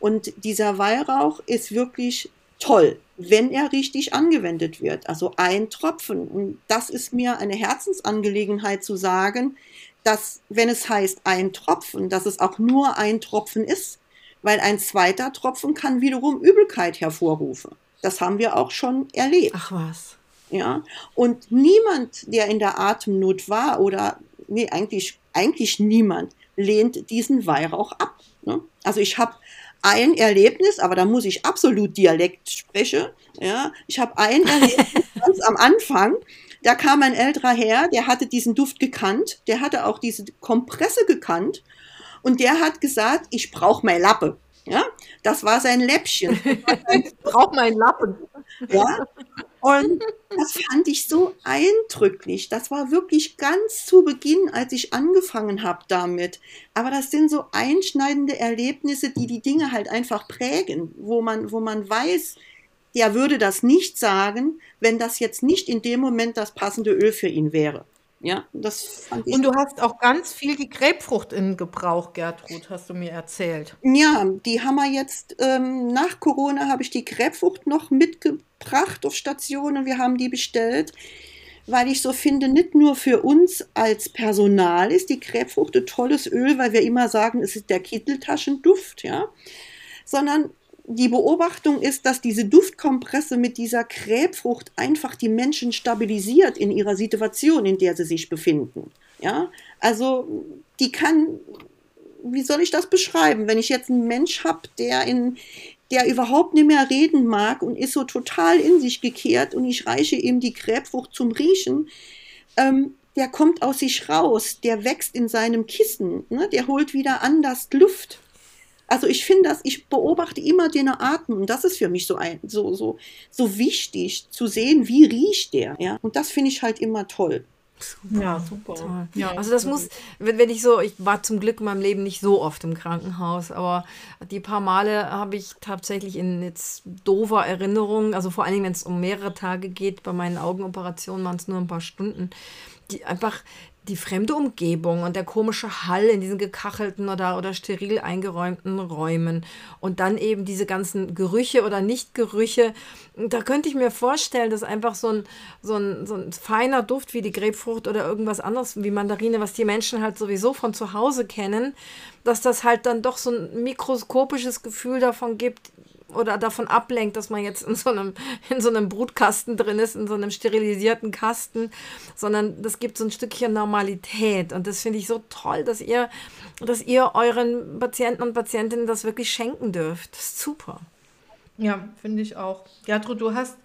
Und dieser Weihrauch ist wirklich toll, wenn er richtig angewendet wird. Also ein Tropfen. Und das ist mir eine Herzensangelegenheit zu sagen, dass wenn es heißt ein Tropfen, dass es auch nur ein Tropfen ist. Weil ein zweiter Tropfen kann wiederum Übelkeit hervorrufen. Das haben wir auch schon erlebt. Ach was. Ja, und niemand, der in der Atemnot war oder nee, eigentlich, eigentlich niemand lehnt diesen Weihrauch ab. Ne? Also ich habe ein Erlebnis, aber da muss ich absolut Dialekt sprechen. Ja, ich habe ein Erlebnis ganz am Anfang. Da kam ein älterer Herr, der hatte diesen Duft gekannt, der hatte auch diese Kompresse gekannt und der hat gesagt, ich brauche mein Lappe. Ja, das war sein Läppchen. ich brauche meinen Lappen. Ja, und das fand ich so eindrücklich. Das war wirklich ganz zu Beginn, als ich angefangen habe damit. Aber das sind so einschneidende Erlebnisse, die die Dinge halt einfach prägen, wo man, wo man weiß, der würde das nicht sagen, wenn das jetzt nicht in dem Moment das passende Öl für ihn wäre. Ja, das fand ich. Und du hast auch ganz viel die Grapefrucht in Gebrauch, Gertrud, hast du mir erzählt. Ja, die haben wir jetzt, ähm, nach Corona habe ich die Grapefrucht noch mitgebracht auf Station und wir haben die bestellt, weil ich so finde, nicht nur für uns als Personal ist die Grapefrucht ein tolles Öl, weil wir immer sagen, es ist der Kitteltaschenduft, ja, sondern die Beobachtung ist, dass diese Duftkompresse mit dieser Krebfrucht einfach die Menschen stabilisiert in ihrer Situation, in der sie sich befinden. Ja, also die kann, wie soll ich das beschreiben, wenn ich jetzt einen Mensch habe, der in der überhaupt nicht mehr reden mag und ist so total in sich gekehrt und ich reiche ihm die Krebfrucht zum Riechen, ähm, der kommt aus sich raus, der wächst in seinem Kissen, ne? der holt wieder anders Luft. Also ich finde das, ich beobachte immer den Atem und das ist für mich so ein, so, so, so wichtig zu sehen, wie riecht der, ja. Und das finde ich halt immer toll. Super, ja, super. Ja, also das muss, wenn, ich so, ich war zum Glück in meinem Leben nicht so oft im Krankenhaus, aber die paar Male habe ich tatsächlich in jetzt doofer Erinnerung, also vor allen Dingen, wenn es um mehrere Tage geht, bei meinen Augenoperationen waren es nur ein paar Stunden, die einfach die fremde Umgebung und der komische Hall in diesen gekachelten oder, oder steril eingeräumten Räumen und dann eben diese ganzen Gerüche oder Nichtgerüche. Da könnte ich mir vorstellen, dass einfach so ein, so, ein, so ein feiner Duft wie die Grapefrucht oder irgendwas anderes wie Mandarine, was die Menschen halt sowieso von zu Hause kennen, dass das halt dann doch so ein mikroskopisches Gefühl davon gibt, oder davon ablenkt, dass man jetzt in so einem, in so einem Brutkasten drin ist, in so einem sterilisierten Kasten, sondern das gibt so ein Stückchen Normalität. Und das finde ich so toll, dass ihr, dass ihr euren Patienten und Patientinnen das wirklich schenken dürft. Das ist super. Ja, finde ich auch. Gertrud, du hast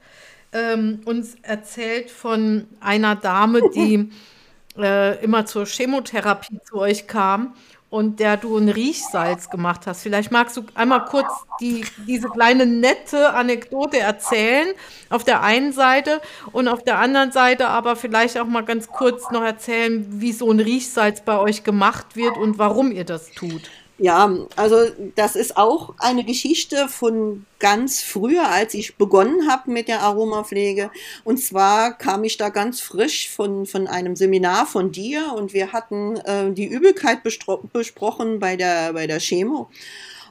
ähm, uns erzählt von einer Dame, die äh, immer zur Chemotherapie zu euch kam und der du ein Riechsalz gemacht hast. Vielleicht magst du einmal kurz die, diese kleine nette Anekdote erzählen, auf der einen Seite und auf der anderen Seite aber vielleicht auch mal ganz kurz noch erzählen, wie so ein Riechsalz bei euch gemacht wird und warum ihr das tut. Ja, also das ist auch eine Geschichte von ganz früher, als ich begonnen habe mit der Aromapflege. Und zwar kam ich da ganz frisch von, von einem Seminar von dir und wir hatten äh, die Übelkeit besprochen bei der, bei der Chemo.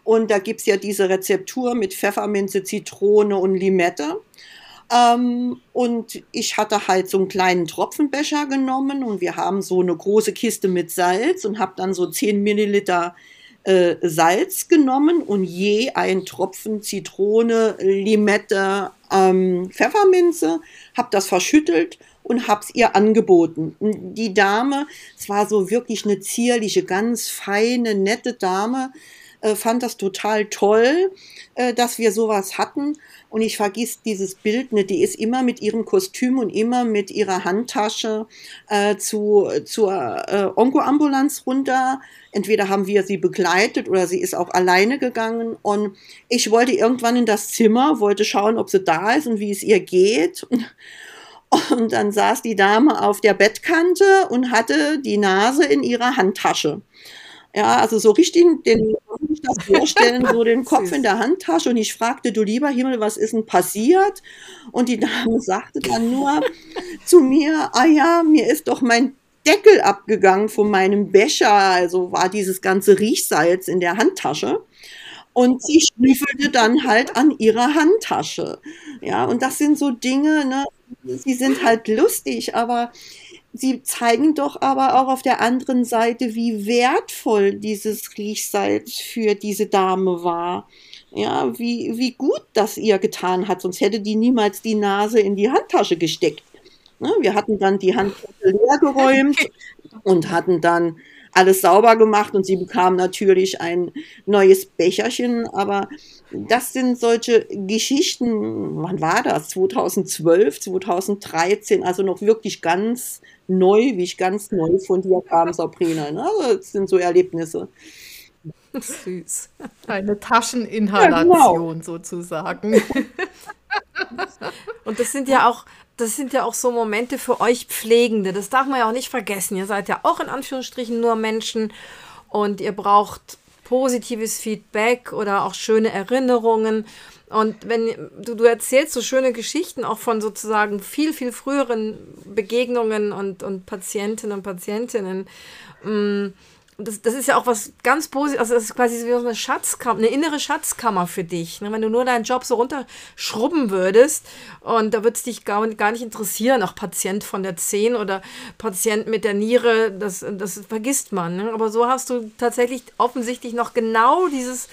Und da gibt es ja diese Rezeptur mit Pfefferminze, Zitrone und Limette. Ähm, und ich hatte halt so einen kleinen Tropfenbecher genommen und wir haben so eine große Kiste mit Salz und habe dann so 10 Milliliter äh, Salz genommen und je ein Tropfen Zitrone, Limette, ähm, Pfefferminze, habe das verschüttelt und habe es ihr angeboten. Die Dame, es war so wirklich eine zierliche, ganz feine, nette Dame, äh, fand das total toll, äh, dass wir sowas hatten. Und ich vergiss dieses Bild nicht. Die ist immer mit ihrem Kostüm und immer mit ihrer Handtasche äh, zu, zur äh, Onkoambulanz runter. Entweder haben wir sie begleitet oder sie ist auch alleine gegangen. Und ich wollte irgendwann in das Zimmer, wollte schauen, ob sie da ist und wie es ihr geht. Und dann saß die Dame auf der Bettkante und hatte die Nase in ihrer Handtasche. Ja, also so richtig, den, ich das vorstellen, so den Kopf in der Handtasche und ich fragte, du lieber Himmel, was ist denn passiert? Und die Dame sagte dann nur zu mir, ah ja, mir ist doch mein Deckel abgegangen von meinem Becher, also war dieses ganze Riechsalz in der Handtasche. Und sie schnüffelte dann halt an ihrer Handtasche. Ja, und das sind so Dinge, ne, sie sind halt lustig, aber sie zeigen doch aber auch auf der anderen Seite, wie wertvoll dieses Riechsalz für diese Dame war. Ja, wie, wie gut das ihr getan hat, sonst hätte die niemals die Nase in die Handtasche gesteckt. Ne, wir hatten dann die Handtasche leer geräumt und hatten dann alles sauber gemacht und sie bekam natürlich ein neues Becherchen, aber das sind solche Geschichten, wann war das? 2012, 2013, also noch wirklich ganz neu, wie ich ganz neu von dir kam, Sabrina. Ne? Das sind so Erlebnisse. Süß. Eine Tascheninhalation ja, genau. sozusagen. Und das sind ja auch, das sind ja auch so Momente für euch Pflegende. Das darf man ja auch nicht vergessen. Ihr seid ja auch in Anführungsstrichen nur Menschen und ihr braucht positives Feedback oder auch schöne Erinnerungen. Und wenn du, du erzählst so schöne Geschichten auch von sozusagen viel, viel früheren Begegnungen und, und Patientinnen und Patientinnen. Das, das ist ja auch was ganz Positives, also das ist quasi wie so eine Schatzkammer, eine innere Schatzkammer für dich. Ne? Wenn du nur deinen Job so runterschrubben würdest und da würde es dich gar, gar nicht interessieren, auch Patient von der 10 oder Patient mit der Niere, das, das vergisst man. Ne? Aber so hast du tatsächlich offensichtlich noch genau dieses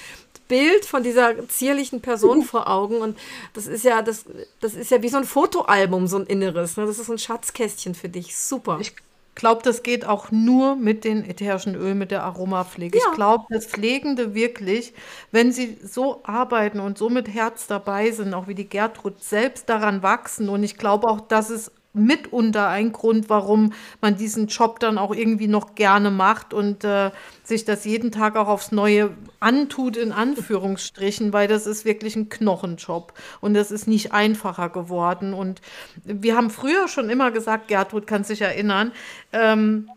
Bild von dieser zierlichen Person vor Augen und das ist ja das, das ist ja wie so ein Fotoalbum, so ein inneres. Ne? Das ist ein Schatzkästchen für dich. Super. Ich glaube, das geht auch nur mit den ätherischen Ölen, mit der Aromapflege. Ja. Ich glaube, dass Pflegende wirklich, wenn sie so arbeiten und so mit Herz dabei sind, auch wie die Gertrud, selbst daran wachsen. Und ich glaube auch, dass es mitunter ein Grund, warum man diesen Job dann auch irgendwie noch gerne macht und äh, sich das jeden Tag auch aufs Neue antut, in Anführungsstrichen, weil das ist wirklich ein Knochenjob und das ist nicht einfacher geworden. Und wir haben früher schon immer gesagt, Gertrud kann sich erinnern, ähm,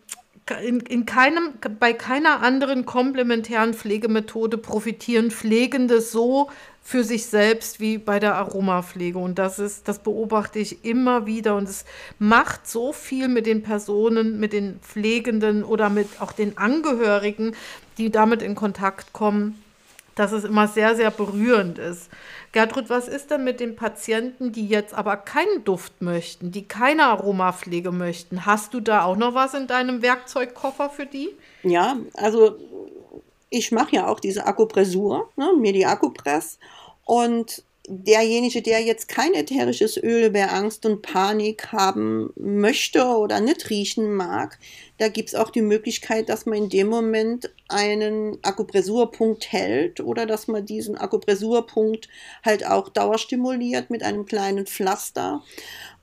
in, in keinem, bei keiner anderen komplementären Pflegemethode profitieren Pflegende so für sich selbst wie bei der Aromapflege. Und das ist, das beobachte ich immer wieder. Und es macht so viel mit den Personen, mit den Pflegenden oder mit auch den Angehörigen, die damit in Kontakt kommen, dass es immer sehr, sehr berührend ist. Gertrud, was ist denn mit den Patienten, die jetzt aber keinen Duft möchten, die keine Aromapflege möchten? Hast du da auch noch was in deinem Werkzeugkoffer für die? Ja, also ich mache ja auch diese Akupressur, ne, mir die Akupress. Und derjenige, der jetzt kein ätherisches Öl bei Angst und Panik haben möchte oder nicht riechen mag, da gibt es auch die Möglichkeit, dass man in dem Moment einen Akupressurpunkt hält oder dass man diesen Akupressurpunkt halt auch dauerstimuliert mit einem kleinen Pflaster.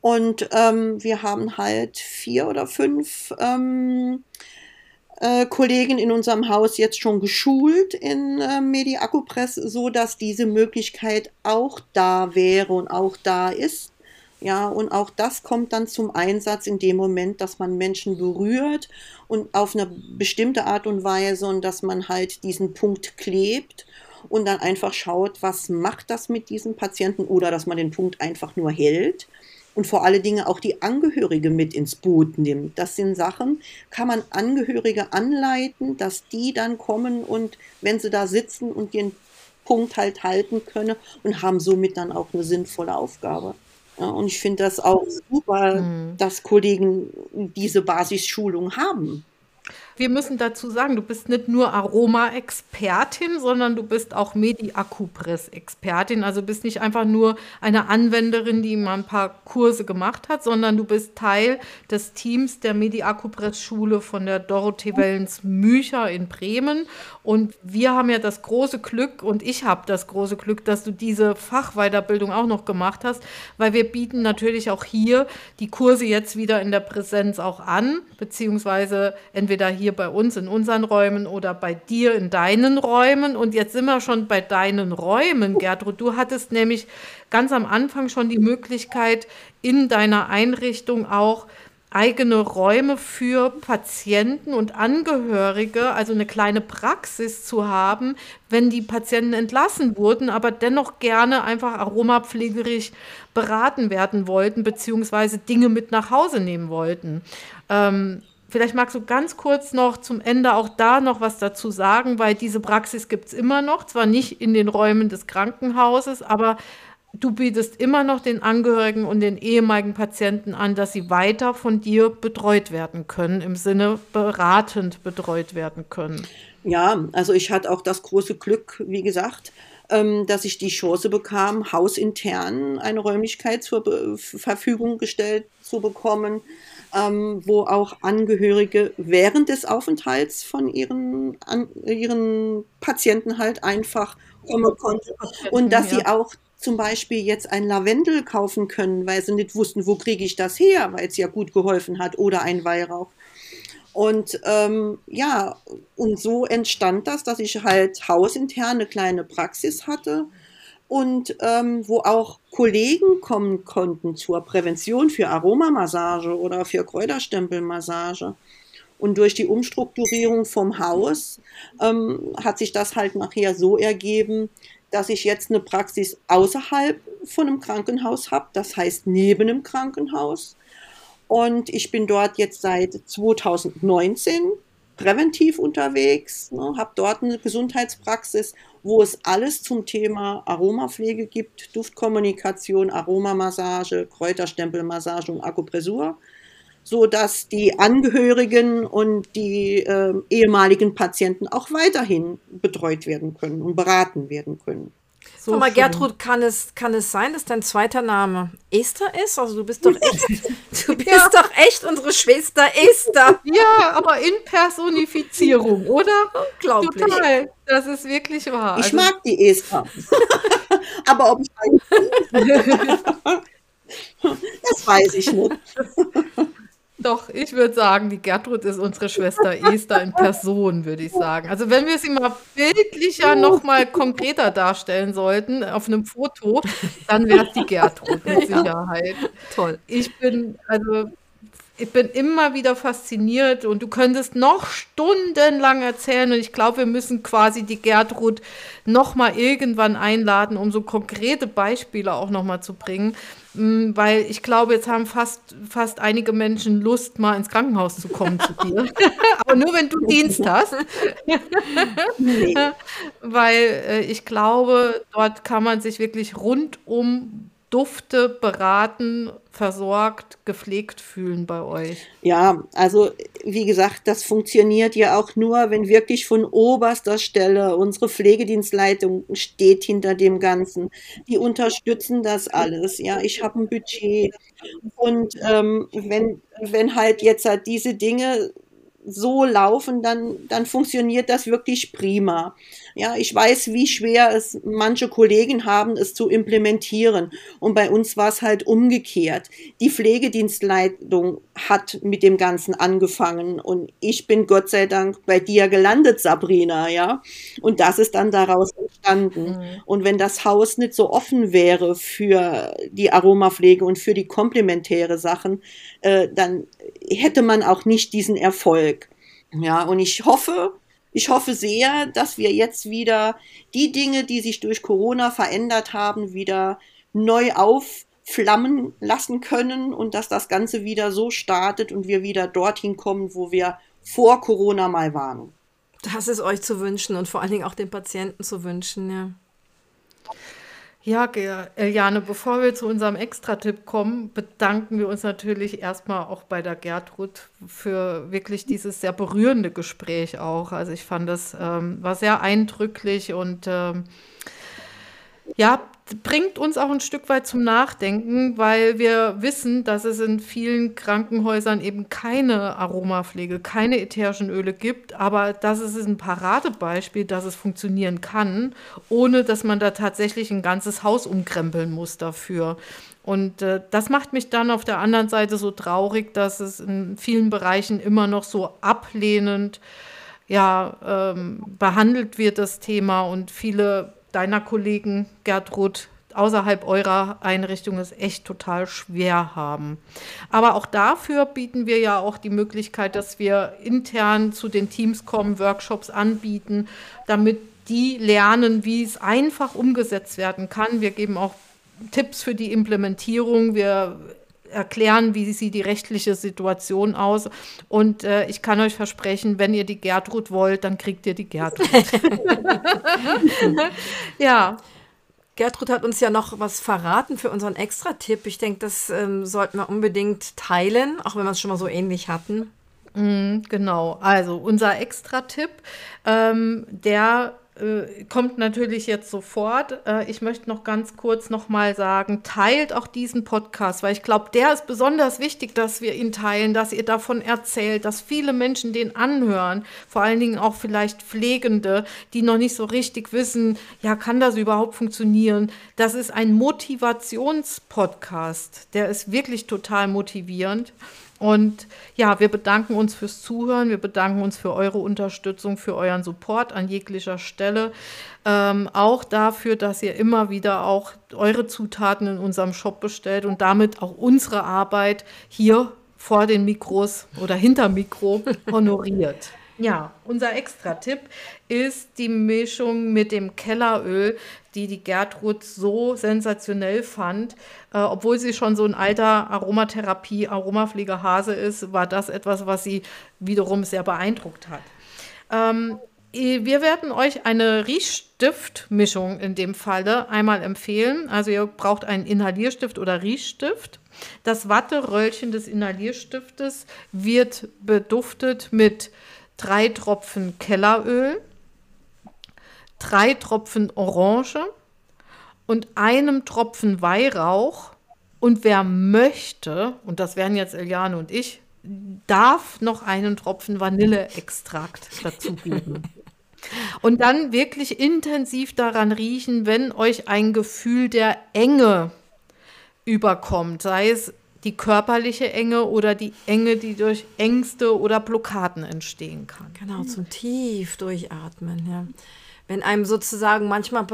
Und ähm, wir haben halt vier oder fünf ähm, äh, Kollegen in unserem Haus jetzt schon geschult in äh, MediAkupress, so dass diese Möglichkeit auch da wäre und auch da ist. Ja, und auch das kommt dann zum Einsatz in dem Moment, dass man Menschen berührt und auf eine bestimmte Art und Weise und dass man halt diesen Punkt klebt und dann einfach schaut, was macht das mit diesem Patienten oder dass man den Punkt einfach nur hält und vor allen Dingen auch die Angehörige mit ins Boot nimmt. Das sind Sachen, kann man Angehörige anleiten, dass die dann kommen und wenn sie da sitzen und den Punkt halt halten können und haben somit dann auch eine sinnvolle Aufgabe. Ja, und ich finde das auch super, mhm. dass Kollegen diese Basisschulung haben wir müssen dazu sagen, du bist nicht nur Aroma-Expertin, sondern du bist auch Medi-Akupress-Expertin. Also bist nicht einfach nur eine Anwenderin, die mal ein paar Kurse gemacht hat, sondern du bist Teil des Teams der Medi-Akupress-Schule von der Dorothee Wellens Mücher in Bremen. Und wir haben ja das große Glück, und ich habe das große Glück, dass du diese Fachweiterbildung auch noch gemacht hast, weil wir bieten natürlich auch hier die Kurse jetzt wieder in der Präsenz auch an, beziehungsweise entweder hier hier bei uns in unseren Räumen oder bei dir in deinen Räumen. Und jetzt sind wir schon bei deinen Räumen, Gertrud. Du hattest nämlich ganz am Anfang schon die Möglichkeit, in deiner Einrichtung auch eigene Räume für Patienten und Angehörige, also eine kleine Praxis zu haben, wenn die Patienten entlassen wurden, aber dennoch gerne einfach aromapflegerisch beraten werden wollten, beziehungsweise Dinge mit nach Hause nehmen wollten. Ähm, Vielleicht magst du ganz kurz noch zum Ende auch da noch was dazu sagen, weil diese Praxis gibt es immer noch, zwar nicht in den Räumen des Krankenhauses, aber du bietest immer noch den Angehörigen und den ehemaligen Patienten an, dass sie weiter von dir betreut werden können, im Sinne beratend betreut werden können. Ja, also ich hatte auch das große Glück, wie gesagt, ähm, dass ich die Chance bekam, hausintern eine Räumlichkeit zur Verfügung gestellt zu bekommen ähm, wo auch Angehörige während des Aufenthalts von ihren, an, ihren Patienten halt einfach kommen konnten. Und dass sie auch zum Beispiel jetzt ein Lavendel kaufen können, weil sie nicht wussten, wo kriege ich das her, weil es ja gut geholfen hat, oder ein Weihrauch. Und ähm, ja, und so entstand das, dass ich halt hausintern eine kleine Praxis hatte, und ähm, wo auch Kollegen kommen konnten zur Prävention für Aromamassage oder für Kräuterstempelmassage. Und durch die Umstrukturierung vom Haus ähm, hat sich das halt nachher so ergeben, dass ich jetzt eine Praxis außerhalb von einem Krankenhaus habe, das heißt neben einem Krankenhaus. Und ich bin dort jetzt seit 2019 präventiv unterwegs, ne, habe dort eine Gesundheitspraxis wo es alles zum Thema Aromapflege gibt, Duftkommunikation, Aromamassage, Kräuterstempelmassage und Akupressur, so dass die Angehörigen und die äh, ehemaligen Patienten auch weiterhin betreut werden können und beraten werden können. So Sag mal, Gertrud, kann es, kann es sein, dass dein zweiter Name Esther ist? Also du bist doch echt, du bist ja. doch echt unsere Schwester Esther. Ja, aber in Personifizierung, oder? Unglaublich. Total. Das ist wirklich wahr. Ich also, mag die Esther. aber ob ich Das weiß ich nicht. Doch, ich würde sagen, die Gertrud ist unsere Schwester Esther in Person, würde ich sagen. Also wenn wir sie mal bildlicher noch mal konkreter darstellen sollten auf einem Foto, dann wäre es die Gertrud mit Sicherheit. Ja, toll. Ich bin, also ich bin immer wieder fasziniert und du könntest noch stundenlang erzählen und ich glaube, wir müssen quasi die Gertrud noch mal irgendwann einladen, um so konkrete Beispiele auch noch mal zu bringen, weil ich glaube, jetzt haben fast, fast einige Menschen Lust, mal ins Krankenhaus zu kommen zu dir. Aber nur, wenn du Dienst hast. nee. weil äh, ich glaube, dort kann man sich wirklich rundum Dufte beraten, versorgt, gepflegt fühlen bei euch? Ja, also wie gesagt, das funktioniert ja auch nur, wenn wirklich von oberster Stelle unsere Pflegedienstleitung steht hinter dem Ganzen. Die unterstützen das alles. Ja, ich habe ein Budget. Und ähm, wenn, wenn halt jetzt halt diese Dinge so laufen, dann, dann funktioniert das wirklich prima. Ja, ich weiß, wie schwer es manche Kollegen haben, es zu implementieren. Und bei uns war es halt umgekehrt. Die Pflegedienstleitung hat mit dem Ganzen angefangen und ich bin Gott sei Dank bei dir gelandet, Sabrina, ja. Und das ist dann daraus entstanden. Mhm. Und wenn das Haus nicht so offen wäre für die Aromapflege und für die komplementäre Sachen, äh, dann hätte man auch nicht diesen Erfolg. Ja, und ich hoffe, ich hoffe sehr, dass wir jetzt wieder die Dinge, die sich durch Corona verändert haben, wieder neu aufflammen lassen können und dass das Ganze wieder so startet und wir wieder dorthin kommen, wo wir vor Corona mal waren. Das ist euch zu wünschen und vor allen Dingen auch den Patienten zu wünschen, ja. Ja, Eliane, bevor wir zu unserem Extra-Tipp kommen, bedanken wir uns natürlich erstmal auch bei der Gertrud für wirklich dieses sehr berührende Gespräch auch. Also ich fand das ähm, war sehr eindrücklich und ähm, ja, bringt uns auch ein Stück weit zum Nachdenken, weil wir wissen, dass es in vielen Krankenhäusern eben keine Aromapflege, keine ätherischen Öle gibt, aber das ist ein Paradebeispiel, dass es funktionieren kann, ohne dass man da tatsächlich ein ganzes Haus umkrempeln muss dafür. Und äh, das macht mich dann auf der anderen Seite so traurig, dass es in vielen Bereichen immer noch so ablehnend ja, ähm, behandelt wird, das Thema, und viele deiner Kollegen, Gertrud, außerhalb eurer Einrichtung es echt total schwer haben. Aber auch dafür bieten wir ja auch die Möglichkeit, dass wir intern zu den Teams kommen, Workshops anbieten, damit die lernen, wie es einfach umgesetzt werden kann. Wir geben auch Tipps für die Implementierung. Wir erklären, wie sieht die rechtliche Situation aus. Und äh, ich kann euch versprechen, wenn ihr die Gertrud wollt, dann kriegt ihr die Gertrud. ja. Gertrud hat uns ja noch was verraten für unseren Extra-Tipp. Ich denke, das ähm, sollten wir unbedingt teilen, auch wenn wir es schon mal so ähnlich hatten. Mm, genau, also unser Extra-Tipp, ähm, der äh, kommt natürlich jetzt sofort. Äh, ich möchte noch ganz kurz nochmal sagen, teilt auch diesen Podcast, weil ich glaube, der ist besonders wichtig, dass wir ihn teilen, dass ihr davon erzählt, dass viele Menschen den anhören, vor allen Dingen auch vielleicht Pflegende, die noch nicht so richtig wissen, ja, kann das überhaupt funktionieren? Das ist ein Motivationspodcast, der ist wirklich total motivierend. Und ja, wir bedanken uns fürs Zuhören, wir bedanken uns für eure Unterstützung, für euren Support an jeglicher Stelle. Ähm, auch dafür, dass ihr immer wieder auch eure Zutaten in unserem Shop bestellt und damit auch unsere Arbeit hier vor den Mikros oder hinter Mikro honoriert. Ja, unser Extra-Tipp ist die Mischung mit dem Kelleröl, die die Gertrud so sensationell fand. Äh, obwohl sie schon so ein alter Aromatherapie, Aromapflegehase ist, war das etwas, was sie wiederum sehr beeindruckt hat. Ähm, wir werden euch eine Riechstiftmischung in dem Falle einmal empfehlen. Also ihr braucht einen Inhalierstift oder Riechstift. Das Watteröllchen des Inhalierstiftes wird beduftet mit drei Tropfen Kelleröl, drei Tropfen Orange und einem Tropfen Weihrauch. Und wer möchte, und das wären jetzt Eliane und ich, darf noch einen Tropfen Vanilleextrakt dazugeben. Und dann wirklich intensiv daran riechen, wenn euch ein Gefühl der Enge überkommt, sei es die körperliche Enge oder die Enge, die durch Ängste oder Blockaden entstehen kann. Genau, zum tief durchatmen, ja. Wenn einem sozusagen manchmal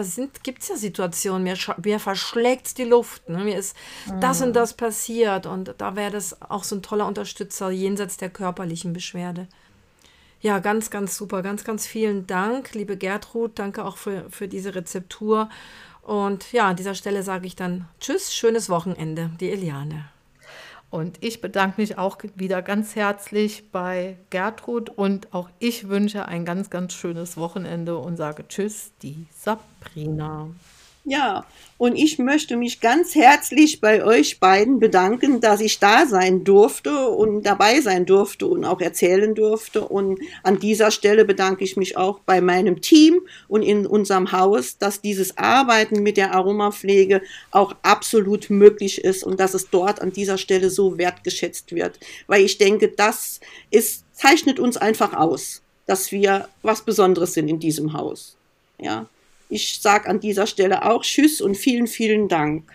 gibt es ja Situationen, mir, mir verschlägt die Luft, ne? mir ist das und das passiert und da wäre das auch so ein toller Unterstützer jenseits der körperlichen Beschwerde. Ja, ganz, ganz super. Ganz, ganz vielen Dank, liebe Gertrud. Danke auch für, für diese Rezeptur. Und ja, an dieser Stelle sage ich dann Tschüss, schönes Wochenende, die Eliane. Und ich bedanke mich auch wieder ganz herzlich bei Gertrud und auch ich wünsche ein ganz, ganz schönes Wochenende und sage Tschüss, die Sabrina. Ja, und ich möchte mich ganz herzlich bei euch beiden bedanken, dass ich da sein durfte und dabei sein durfte und auch erzählen durfte. Und an dieser Stelle bedanke ich mich auch bei meinem Team und in unserem Haus, dass dieses Arbeiten mit der Aromapflege auch absolut möglich ist und dass es dort an dieser Stelle so wertgeschätzt wird. Weil ich denke, das ist, zeichnet uns einfach aus, dass wir was Besonderes sind in diesem Haus. Ja. Ich sage an dieser Stelle auch Tschüss und vielen, vielen Dank.